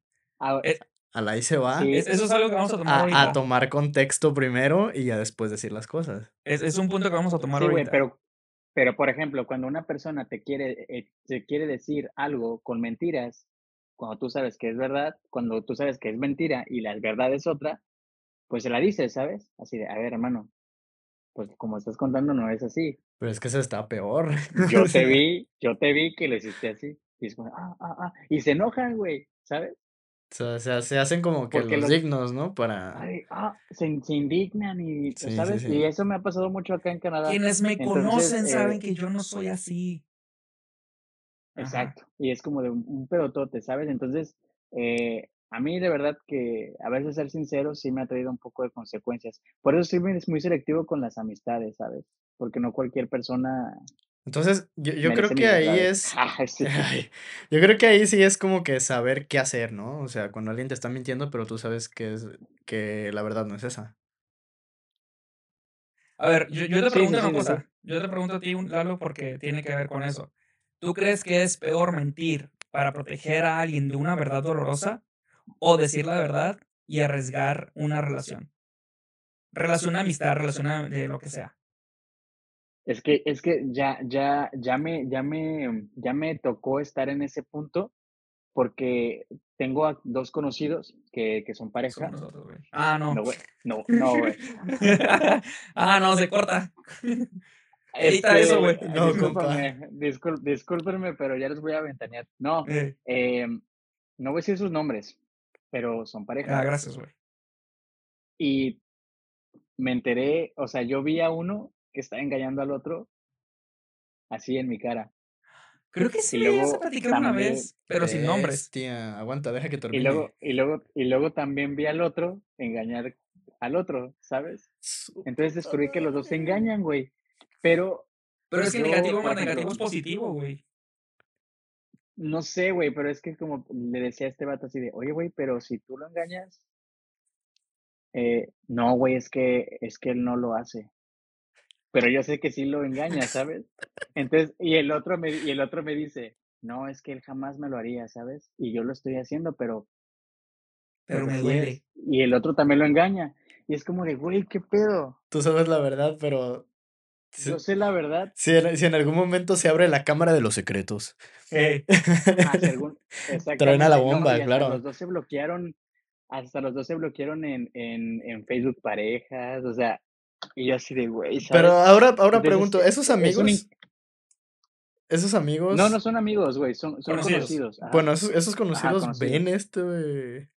Eh, a la ahí se va, Sí. eso es algo que vamos a tomar a, a tomar contexto primero y ya después decir las cosas. Es, es un punto que vamos a tomar sí, güey, ahorita. pero, pero por ejemplo, cuando una persona te quiere, eh, te quiere decir algo con mentiras, cuando tú sabes que es verdad, cuando tú sabes que es mentira y la verdad es otra, pues se la dices, ¿sabes? Así de, a ver, hermano, pues como estás contando no es así. Pero es que eso está peor. <laughs> Yo te vi, yo te vi que lo hiciste así. Y es como, ah, ah, ah. Y se enojan, güey, ¿sabes? O sea, se, se hacen como que Porque los lo- dignos, ¿no? Para... Ay, ah, se, se indignan y, Sí, sí, ¿sabes? sí. Y eso me ha pasado mucho acá en Canadá. Quienes me Entonces, conocen eh, saben que yo no soy así. Ajá. Exacto. Y es como de un, un pedotote, ¿sabes? Entonces, eh, a mí de verdad que a veces ser sincero sí me ha traído un poco de consecuencias. Por eso soy muy, muy selectivo con las amistades, ¿sabes? Porque no cualquier persona. Entonces, yo, yo creo que ahí es... <laughs> Ay, sí. Ay, yo creo que ahí sí es como que saber qué hacer, ¿no? O sea, cuando alguien te está mintiendo, pero tú sabes que es que la verdad no es esa. A ver, yo, yo te pregunto sí, una sí, sí, cosa. Yo te pregunto a ti, un- Lalo, porque tiene que ver con eso. ¿Tú crees que es peor mentir para proteger a alguien de una verdad dolorosa o decir la verdad y arriesgar una relación? Relación de amistad, relación a- de lo que sea. Es que, es que ya, ya, ya me, ya me, ya me tocó estar en ese punto porque tengo a dos conocidos que, que son pareja. nosotros, güey. Ah, no. No, güey. No, no, güey. <laughs> ah, no, se corta. <laughs> Edita Este, eso, güey. <laughs> No, discúlpame, discúlpenme, pero ya les voy a ventanear. No, Eh, eh, no voy a decir sus nombres, pero son pareja. ah, gracias, güey. Y me enteré, o sea, yo vi a uno que estaba engañando al otro así en mi cara. Creo que sí Y luego platicar una también- vez, pero sin nombres. Tía, aguanta, deja que Y termine. luego, y luego, y luego también vi al otro engañar al otro, ¿sabes? Entonces descubrí que los dos se engañan, güey. Pero Pero es que negativo más negativo es positivo, güey. No sé, güey, pero es que como le decía a este vato así de, oye, güey, pero si tú lo engañas, eh, no, güey, es que, es que él no lo hace. Pero yo sé que sí lo engaña, ¿sabes? Entonces, y el otro me, y el otro me dice, no, es que él jamás me lo haría, ¿sabes? Y yo lo estoy haciendo, pero. Pero me duele. Y el otro también lo engaña. Y es como de, güey, ¿qué pedo? Tú sabes la verdad, pero. Yo sé la verdad. Si en, si en algún momento se abre la cámara de los secretos. Eh. Ah, algún- <laughs> Traen a la no, bomba, hasta claro. Los dos se bloquearon, hasta los dos se bloquearon en, en, en Facebook parejas, o sea, y yo así de, güey, ¿sabes? Pero ahora, ahora Entonces, pregunto, ¿esos es un amigos? ¿Esos amigos? No, no son amigos, güey, son, son Conocidos. Bueno, esos, esos conocidos, conocidos. ven esto, eh,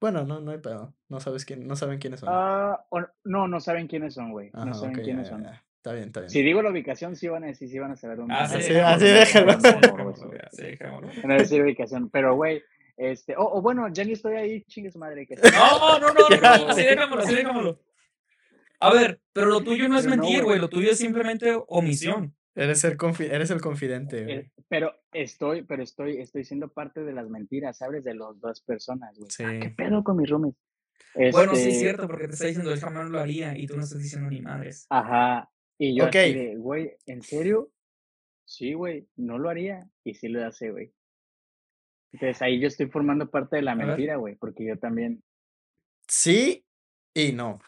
Bueno, no, no hay pedo. No sabes quién, no saben quiénes son. Ah, o- no, no saben quiénes son, güey. No saben quiénes son. Está bien, está bien. Si digo la ubicación, sí van a decir, sí van a saber dónde. Ah, sí, Así- así dejémoslo, déjalo. <laughs> sí, voy a decir ubicación, pero güey, este, o o bueno, ya ni estoy ahí, chingue su madre. Que <laughs> No, no, no, no, no, sí, déjamelo, sí, déjamelo. A ver, pero lo tuyo no es Pero mentir, güey. güey, lo tuyo es simplemente omisión. Eres el, confi- eres el confidente, güey. Eh, pero estoy, pero estoy, estoy siendo parte de las mentiras, ¿sabes? De las dos personas, güey. Sí. Ah, ¿Qué pedo con mis roomies? Bueno, sí es Este, cierto, porque te está diciendo, él jamás lo haría y tú no estás diciendo ni madres. Ajá. Y yo Ok. así de, güey, ¿en serio? Sí, güey, no lo haría. Y sí lo hace, güey. Entonces ahí yo estoy formando parte de la mentira, güey, porque yo también. Sí y no.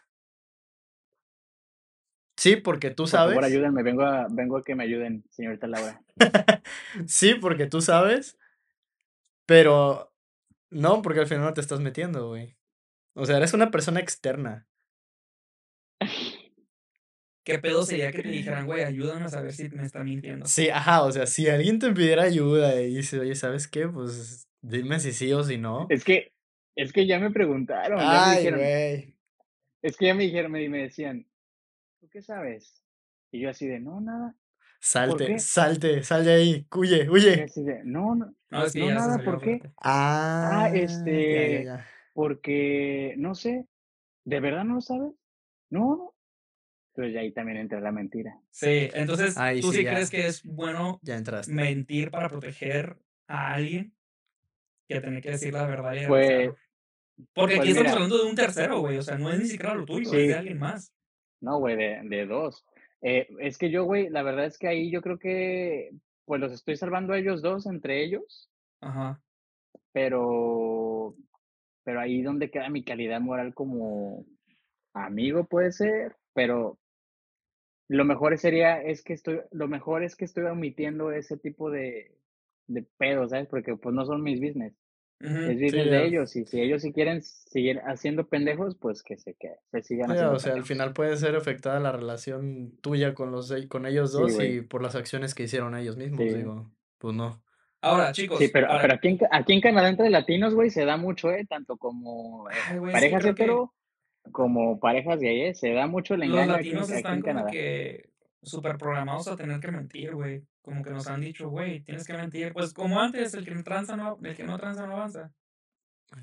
Sí, porque tú Por sabes. favor, ayúdenme, vengo a, vengo a que me ayuden, señorita Laura. <laughs> sí, porque tú sabes. Pero no, porque al final no te estás metiendo, güey. O sea, eres una persona externa. <laughs> ¿Qué pedo sería que te dijeran, güey, ayúdame a saber si me está mintiendo? Sí, ajá, o sea, si alguien te pidiera ayuda y dice, oye, ¿sabes qué? Pues dime si sí o si no. Es que, es que ya me preguntaron, ya me Ay, dijeron, güey. es que ya me dijeron, me, me decían, ¿tú qué sabes? Y yo así de, no, nada. Salte, salte, sal de ahí, huye, Y huye. así de, no, no, No, es que no, nada, ¿por qué? fuerte. Ah, ya, ya, este, ya. Porque, no sé, ¿de verdad no lo sabes? No. Entonces ya ahí también entra la mentira. Sí, entonces, Ahí ¿tú sí sí ya. crees que es bueno Ya entraste. mentir para proteger a alguien que tener que decir la verdad y Pues? Porque aquí pues estamos mira. hablando de un tercero, güey, o sea, no es ni siquiera lo tuyo, es Sí. de alguien más. No, güey, de, de dos. Eh, es que yo, güey, la verdad es que ahí yo creo que, pues los estoy salvando a ellos dos entre ellos, Ajá. pero, pero ahí donde queda mi calidad moral como amigo puede ser, pero lo mejor sería, es que estoy, lo mejor es que estoy omitiendo ese tipo de, de pedos, ¿sabes? Porque pues no son mis business. Es business Sí, de ya. ellos, y si ellos si quieren seguir haciendo pendejos, pues que se, que se sigan Sí, haciendo o sea, al pendejos. final puede ser afectada la relación tuya con los con ellos Sí, dos y por las acciones que hicieron ellos mismos, Sí. digo, pues no. Ahora, chicos, Sí, pero, para- pero aquí, en, aquí en Canadá entre latinos, güey, se da mucho, ¿eh? Tanto como eh, Ay, güey, parejas que hetero como parejas gay, se da mucho el los engaño aquí, latinos aquí están en como Canadá. que súper programados a tener que mentir, güey. Como que nos han dicho, güey, tienes que mentir. Pues como antes, el que tranza no, el que no tranza no avanza.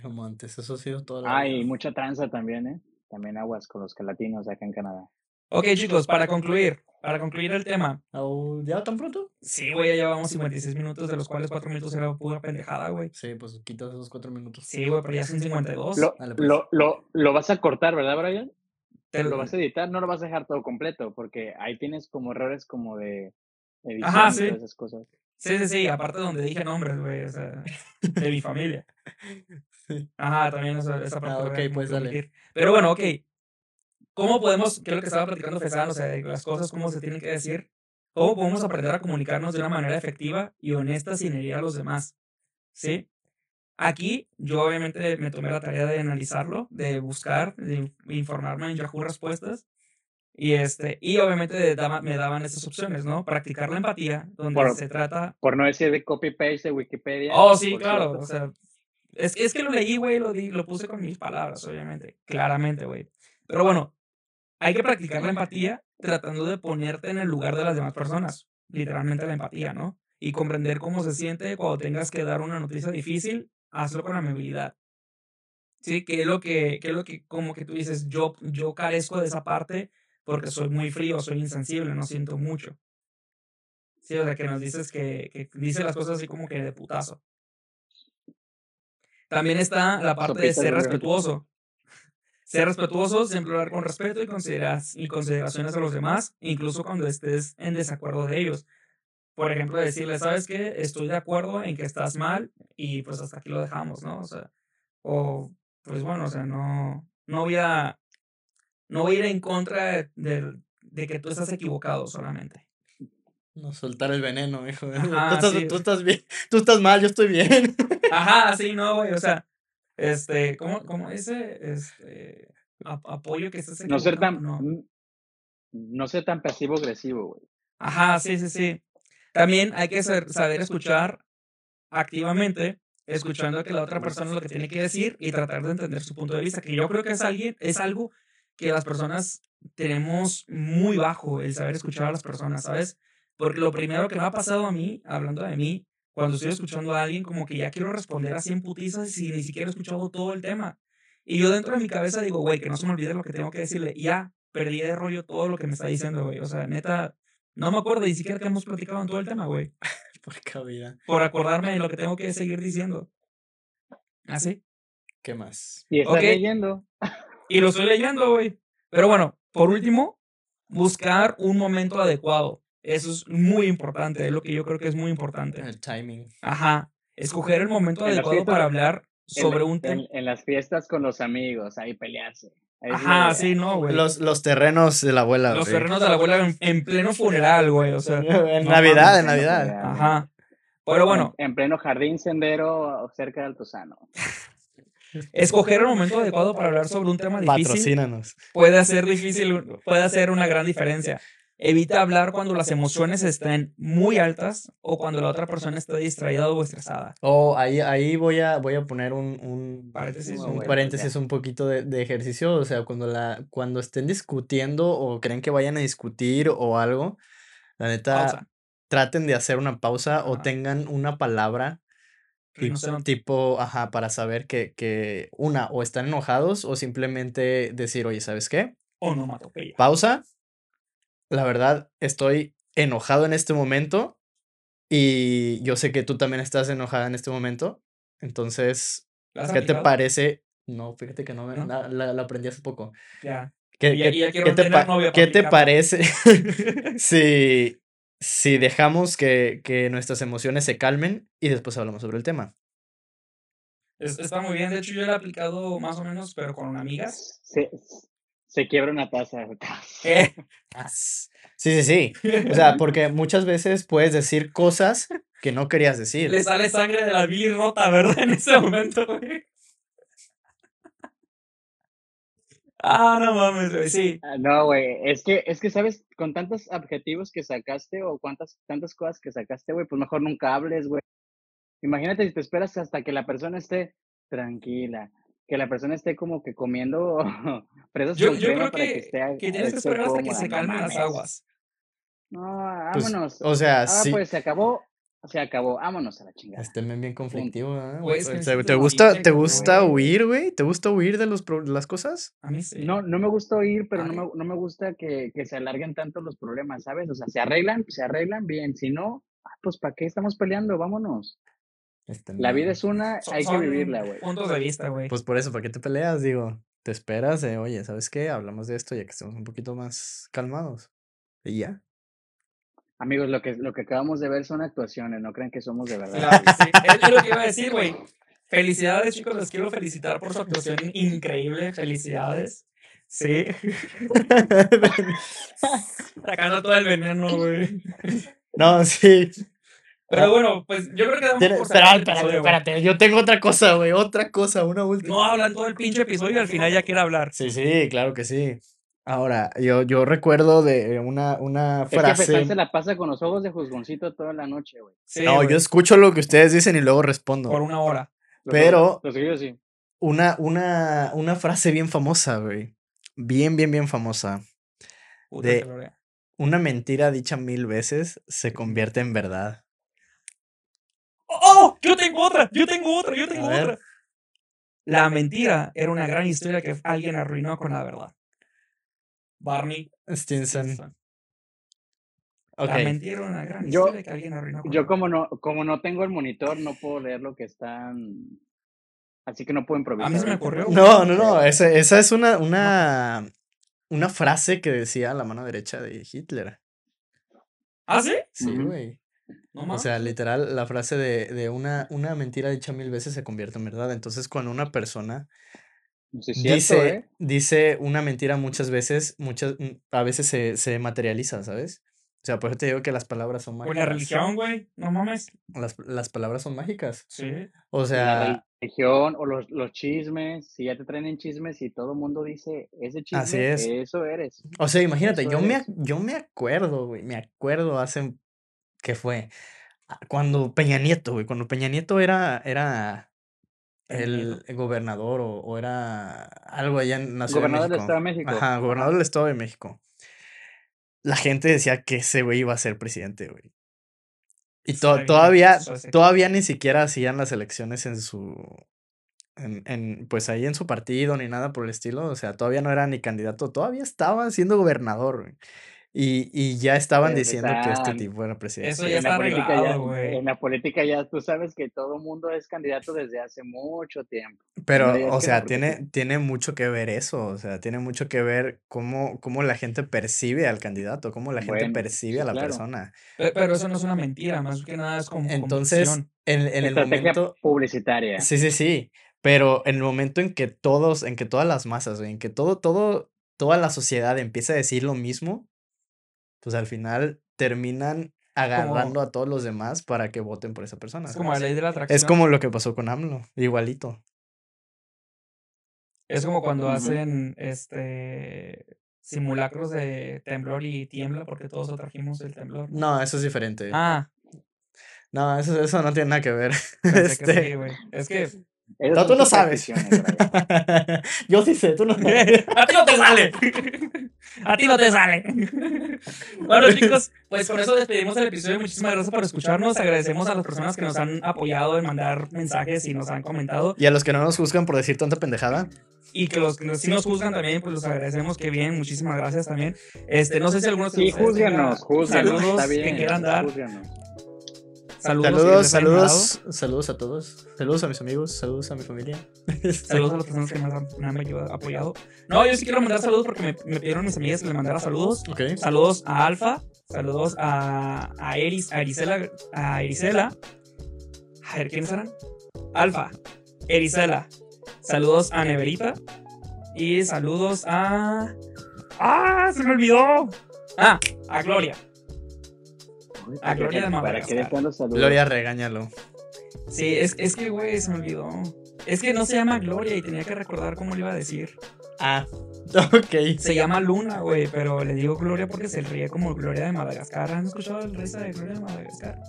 Como antes, eso ha sido toda la Ah, y mucha tranza también, ¿eh? También aguas con los que latinos acá en Canadá. Ok, chicos, para concluir, para concluir el tema. Au, ¿Ya tan pronto? Sí, güey, ya llevamos 56 minutos, de los cuales 4 minutos era pura pendejada, güey. Sí, pues quitas esos cuatro minutos. Sí, güey, pero ya son 52. Lo, Dale, pues. lo, lo, lo vas a cortar, ¿verdad, Brian? Te- Lo vas a editar, no lo vas a dejar todo completo, porque ahí tienes como errores como de Ajá, sí. esas cosas. Sí, sí, sí, aparte donde dije nombres, güey, o sea, de mi familia. <laughs> Ajá, también esa, esa parte. Ah, ok, pues que dale. Pero bueno, ok. ¿Cómo podemos, qué es lo que estaba platicando Fesal, o sea, de las cosas, cómo se tienen que decir? ¿Cómo podemos aprender a comunicarnos de una manera efectiva y honesta sin herir a los demás? ¿Sí? Aquí yo obviamente me tomé la tarea de analizarlo, de buscar, de informarme en Yahoo Respuestas. Y, este, y obviamente daba- me daban estas opciones, ¿no? Practicar la empatía, donde Por- se trata Por no decir de copy-paste de Wikipedia. Oh, sí, claro. O sea, es, es que lo leí, güey, lo, di- lo puse con mis palabras, obviamente. Claramente, güey. Pero bueno, hay que practicar la empatía tratando de ponerte en el lugar de las demás personas. Literalmente la empatía, ¿no? Y comprender cómo se siente cuando tengas que dar una noticia difícil, hazlo con amabilidad. Sí, que es lo que, que es lo que, como que tú dices, yo, yo carezco de esa parte porque soy muy frío, soy insensible, no siento mucho. Sí, o sea, que nos dices que, que dice las cosas así como que de putazo. También está la parte de ser respetuoso. <laughs> Ser respetuoso, siempre hablar con respeto y, consideras, y consideraciones a los demás, incluso cuando estés en desacuerdo de ellos. Por ejemplo, decirle, ¿sabes qué? Estoy de acuerdo en que estás mal y pues hasta aquí lo dejamos, ¿no? O sea, o pues bueno, o sea, no, no voy a, no voy a ir en contra de, de que tú estás equivocado solamente. No soltar el veneno, hijo. tú, estás, tú, estás, bien, tú estás mal, yo estoy bien. Ajá, sí, no, güey, o sea, este, <laughs> ¿cómo, cómo ese, este, apoyo que estás No ser tan, no, no ser tan pasivo-agresivo, güey. Ajá, sí, sí, sí. También hay que saber escuchar activamente, escuchando que la otra persona lo que tiene que decir y tratar de entender su punto de vista, que yo creo que es, alguien, es algo que las personas tenemos muy bajo, el saber escuchar a las personas, ¿sabes? Porque lo primero que me ha pasado a mí, hablando de mí, cuando estoy escuchando a alguien, como que ya quiero responder así en putizas y ni siquiera he escuchado todo el tema. Y yo dentro de mi cabeza digo, güey, que no se me olvide lo que tengo que decirle. Ya, perdí de rollo todo lo que me está diciendo, güey. O sea, neta, no me acuerdo ni siquiera que hemos platicado en todo el tema, güey. <laughs> Por cabida. Por acordarme de lo que tengo que seguir diciendo. ¿Así? ¿Ah, ¿Qué más? Y está leyendo. Y lo estoy leyendo, güey. Pero bueno, por último, buscar un momento adecuado. Eso es muy importante, es lo que yo creo que es muy importante. El timing. Ajá. Escoger el momento adecuado para hablar sobre un tema. En, las fiestas con los amigos, ahí pelearse. Ajá, sí, no, güey. Los, los terrenos de la abuela. Los terrenos de la abuela en, pleno funeral, güey. O sea, <laughs> en Navidad, en Navidad. Ajá. Pero bueno. En, pleno jardín sendero cerca de Altozano. <laughs> Escoger el momento adecuado para hablar sobre un tema difícil. Patrocínanos. Puede ser difícil, puede hacer una gran diferencia. Evita hablar cuando las emociones estén muy altas o cuando la otra persona está distraída o estresada. Oh, ahí, ahí voy, a, voy a poner un, un paréntesis, un, paréntesis un poquito de, de, ejercicio. O sea, cuando, la, cuando estén discutiendo o creen que vayan a discutir o algo, la neta, traten de hacer una pausa o tengan una palabra tipo, tipo, ajá, para saber que, que una, o están enojados o simplemente decir, oye, ¿sabes qué? O no Pausa la verdad, estoy enojado en este momento y yo sé que tú también estás enojada en este momento. Entonces, ¿qué te parece? No, fíjate que no, me, La, aprendí hace poco. Ya. ¿Qué, ¿qué, te, parece <laughs> <laughs> si, si dejamos que, que, nuestras emociones se calmen y después hablamos sobre el tema? está muy bien. De hecho, yo lo he aplicado más o menos, pero con amigas. Sí, se quiebra una taza. Eh, <laughs> sí, sí, sí. O sea, porque muchas veces puedes decir cosas que no querías decir. Le sale sangre de la bilis rota, ¿verdad? <laughs> En ese momento, güey. Ah, no mames, güey, sí. Ah, no, güey, es que, es que, ¿sabes? Con tantos objetivos que sacaste o cuántas, tantas cosas que sacaste, güey, pues mejor nunca hables, güey. Imagínate si te esperas hasta que la persona esté tranquila, que la persona esté como que comiendo <laughs> presas yo, yo creo que, que, esté, que tienes que esperar hasta que se calmen las aguas. No, pues, vámonos. o sea, ah, sí. pues se acabó, se acabó, vámonos a la chingada. Este bien conflictivo, ¿eh? ¿Te, gusta, ¿te gusta huir, güey? ¿Te gusta huir de, los, las cosas? A mí sí. No, no me gusta huir, pero no me, no me, gusta que, que, se alarguen tanto los problemas, ¿sabes? O sea, se arreglan, se arreglan bien. Si no, ah, pues ¿para qué estamos peleando? Vámonos. Este, la vida es una, hay que vivirla, güey. Puntos de vista, güey. Pues por eso, ¿para qué te peleas? Digo, te esperas de, oye, ¿sabes qué? Hablamos de esto ya que estemos un poquito más calmados. Y ya. Amigos, lo que, lo que acabamos de ver son actuaciones, no crean que somos de verdad. Es lo que iba a decir, güey. Felicidades, chicos, les quiero felicitar por su actuación increíble. Felicidades. Sí. <laughs> Sacando todo el veneno, güey. No, sí. Pero bueno, pues yo creo que damos por Espera, espérate, espérate. Yo tengo otra cosa, güey. Otra cosa, una última. No hablan todo el pinche episodio y al final ya quiere hablar. Sí, sí, claro que sí. Ahora, yo, yo recuerdo de una, una frase. Es que se la pasa con los ojos de juzgoncito toda la noche, güey. no, yo escucho lo que ustedes dicen y luego respondo. Por una hora. Pero. Lo seguido, sí. Una, una, una frase bien famosa, güey. Bien, bien, bien famosa. de una mentira dicha mil veces se convierte en verdad. ¡Oh! Yo tengo otra, yo tengo otra, yo tengo otra. La mentira era una gran historia que alguien arruinó con la verdad. Barney Stinson. La Ok. mentira, una gran Yo- historia que alguien arruinó. con Yo ella. como no, como no tengo el monitor, no puedo leer lo que están. Así que no puedo improvisar. A mí se me ocurrió. No, no, no. Esa, esa es una, una, una frase que decía la mano derecha de Hitler. ¿Ah, sí? Sí, güey. No O mames. sea, literal, la frase de, de una, una mentira dicha mil veces se convierte en verdad. Entonces, cuando una persona Sí, es cierto, dice, ¿eh? dice una mentira muchas veces, muchas, mm, a veces se, se materializa, ¿sabes? O sea, por eso te digo que las palabras son mágicas. la religión, güey. No mames. Las, las palabras son mágicas. Sí. O La sea, religión o los, los chismes, si ya te traen en chismes y todo el mundo dice ese chisme, Así es. eso eres. o sea, imagínate, Eso yo me, eres. yo me acuerdo, güey, me acuerdo hace, ¿qué fue? Ah, Cuando Peña Nieto, güey, cuando Peña Nieto era, era El gobernador o, o era algo allá en la Ciudad de Gobernador del México. Estado de México. Ajá, gobernador del Estado de México. La gente decía que ese güey iba a ser presidente, güey. Y to- todavía, todavía ni siquiera hacían las elecciones en su, en, en, pues ahí en su partido ni nada por el estilo. O sea, todavía no era ni candidato, todavía estaba siendo gobernador, güey. Y, y ya estaban Pero diciendo que este tipo era presidente. Eso ya en, la está política arreglado, ya, güey. en la política ya tú sabes que todo mundo es candidato desde hace mucho tiempo. Pero, No o sea, tiene, tiene mucho que ver eso, o sea, tiene mucho que ver cómo, cómo la gente percibe al candidato, cómo la gente Bueno, percibe sí, a la claro. persona. Pe- Pero eso no es una mentira, más que nada es como Entonces, convicción. en, en el Estrategia momento, publicitaria. sí, sí, sí, pero en el momento en que todos, en que todas las masas, en que todo, todo, toda la sociedad empieza a decir lo mismo, pues al final terminan agarrando a todos los demás para que voten por esa persona. Es como la ley de la atracción. Es como lo que pasó con AMLO, igualito. Es como cuando hacen este simulacros de temblor y tiembla porque todos atrajimos el temblor. No, eso es diferente. Ah, No, eso, eso no tiene nada que ver. <laughs> pensé que sí, Este, güey. Es que Esas tú no sabes. <laughs> Yo sí sé, tú no. <laughs> a ti no te sale. A ti no te sale. Bueno, chicos, pues con eso despedimos el episodio. Muchísimas gracias por escucharnos. Agradecemos a las personas que nos han apoyado en mandar mensajes y nos han comentado. Y a los que no nos juzgan por decir tanta pendejada. Y que los que nos- sí nos juzgan también, pues los agradecemos. Que bien, muchísimas gracias también. Este, no sé si algunos Sí, júzganos, júzganos. saludos Está bien. que quieran dar. júzganos. Saludos, Saludos, saludos, saludos a todos. Saludos a mis amigos, saludos a mi familia. <laughs> Saludos a las personas que me han, me han ayudado- apoyado. No, yo sí quiero mandar saludos porque me, me pidieron mis amigas que les mandara saludos. Ok. Saludos a Alfa, saludos a, a Eris, a Erisela, a Erisela. A ver, ¿quiénes eran? Alfa, Erisela. Saludos a Neverita. Y saludos a. ¡Ah! ¡Se me olvidó! Ah, a Gloria. Uy, A Gloria de. Gloria, regáñalo. Sí, es, es que, güey, se me olvidó. Es que no se llama Gloria y tenía que recordar cómo le iba a decir. Ah, <laughs> ok. Se llama Luna, güey, pero le digo Gloria porque se ríe como Gloria de Madagascar. ¿Han escuchado el risa de Gloria de Madagascar?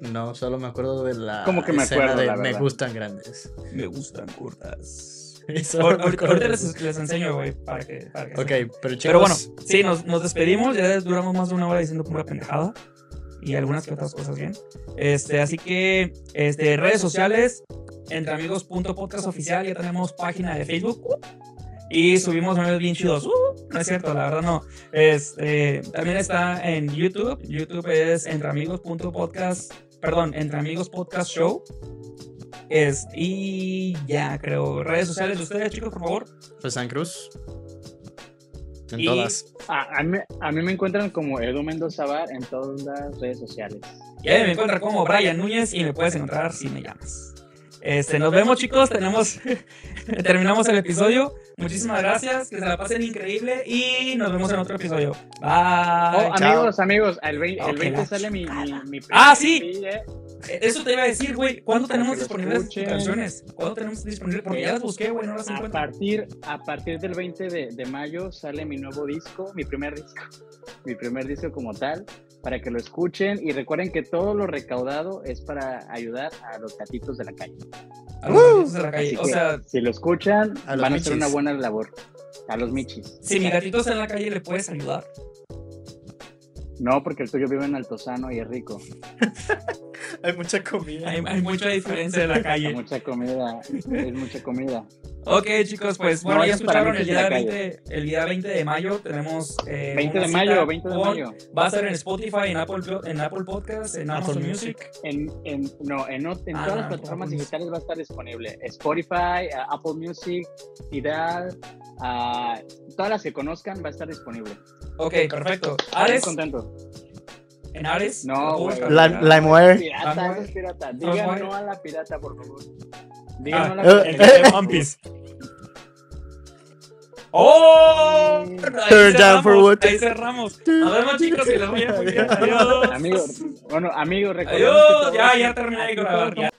No, solo me acuerdo de la Como que me escena acuerdo, de la me gustan grandes. Me gustan cortas. <laughs> Ahorita, les, les enseño, güey, para que, para que Ok, pero chicos. Pero bueno, sí, nos, nos despedimos. Ya duramos más de una hora diciendo pura pendejada. Y algunas que otras cosas bien. Este, así que, este, redes sociales, entre amigos.podcast oficial, ya tenemos página de Facebook. uh, y subimos memes bien chidos. uh, no es cierto, la verdad no. Este, también está en YouTube. YouTube es entre amigos.podcast. Perdón, entre amigos podcast show. Es, y ya creo. Redes sociales de ustedes, chicos, por favor. Pues San Cruz. En Y- todas. A, a mí, a mí me encuentran como Edu Mendoza Bar en todas las redes sociales. Y ahí me encuentras como Brian Núñez y me puedes encontrar si me llamas. Este, nos vemos chicos, tenemos, <laughs> terminamos el episodio. Muchísimas gracias, que se la pasen increíble y nos vemos en otro episodio. Bye. Oh, amigos, amigos, el 20, el Ok, 20 la sale mi, mi, mi Ah, sí. Eh. Eso te iba a decir, güey. ¿Cuándo tenemos disponibles escuchen. canciones? ¿Cuándo tenemos disponibles? Porque ya las busqué, güey, no las A encuentro. partir, a partir del 20 de, de mayo sale mi nuevo disco, mi primer disco, <laughs> mi primer disco como tal, para que lo escuchen y recuerden que todo lo recaudado es para ayudar a los gatitos de la calle. A los gatitos de la calle. Así O que sea, si lo escuchan, A van a hacer una buena labor. A los michis. si mi gatito está en la calle, ¿le puedes ayudar? No, porque el tuyo vive en Altozano y es rico. <laughs> Hay mucha comida. Hay, hay mucha diferencia en la Hay calle. mucha comida, es mucha comida. Ok, chicos, pues No, bueno, ya es para escucharon el día, la 20, el día 20 de mayo. Tenemos. eh, 20 una de mayo, 20 de con- mayo. Va a ser en Spotify, en Apple, en Apple Podcast, en Apple Amazon Music. Music. En, en, no, en, en Ah, todas las no, plataformas Apple digitales va a estar disponible. Spotify, uh, Apple Music, Tidal, ah, todas las que conozcan va a estar disponible. Ok, perfecto. Estoy Ares, contento. en Ares. No, ¿lo puedo güey. La- no, LimeWire. Pirata, pirata. Digan no a la pirata, por favor. Digan Ah, la eh, pirata. El de One Piece. ¡Oh! Ahí Turn down for cerramos, what? ahí cerramos. Nos vemos, <laughs> chicos, y les voy a muy bien. Adiós. Amigos, bueno, amigos, recordemos Adiós. que Ya, ya terminé de grabar. ya.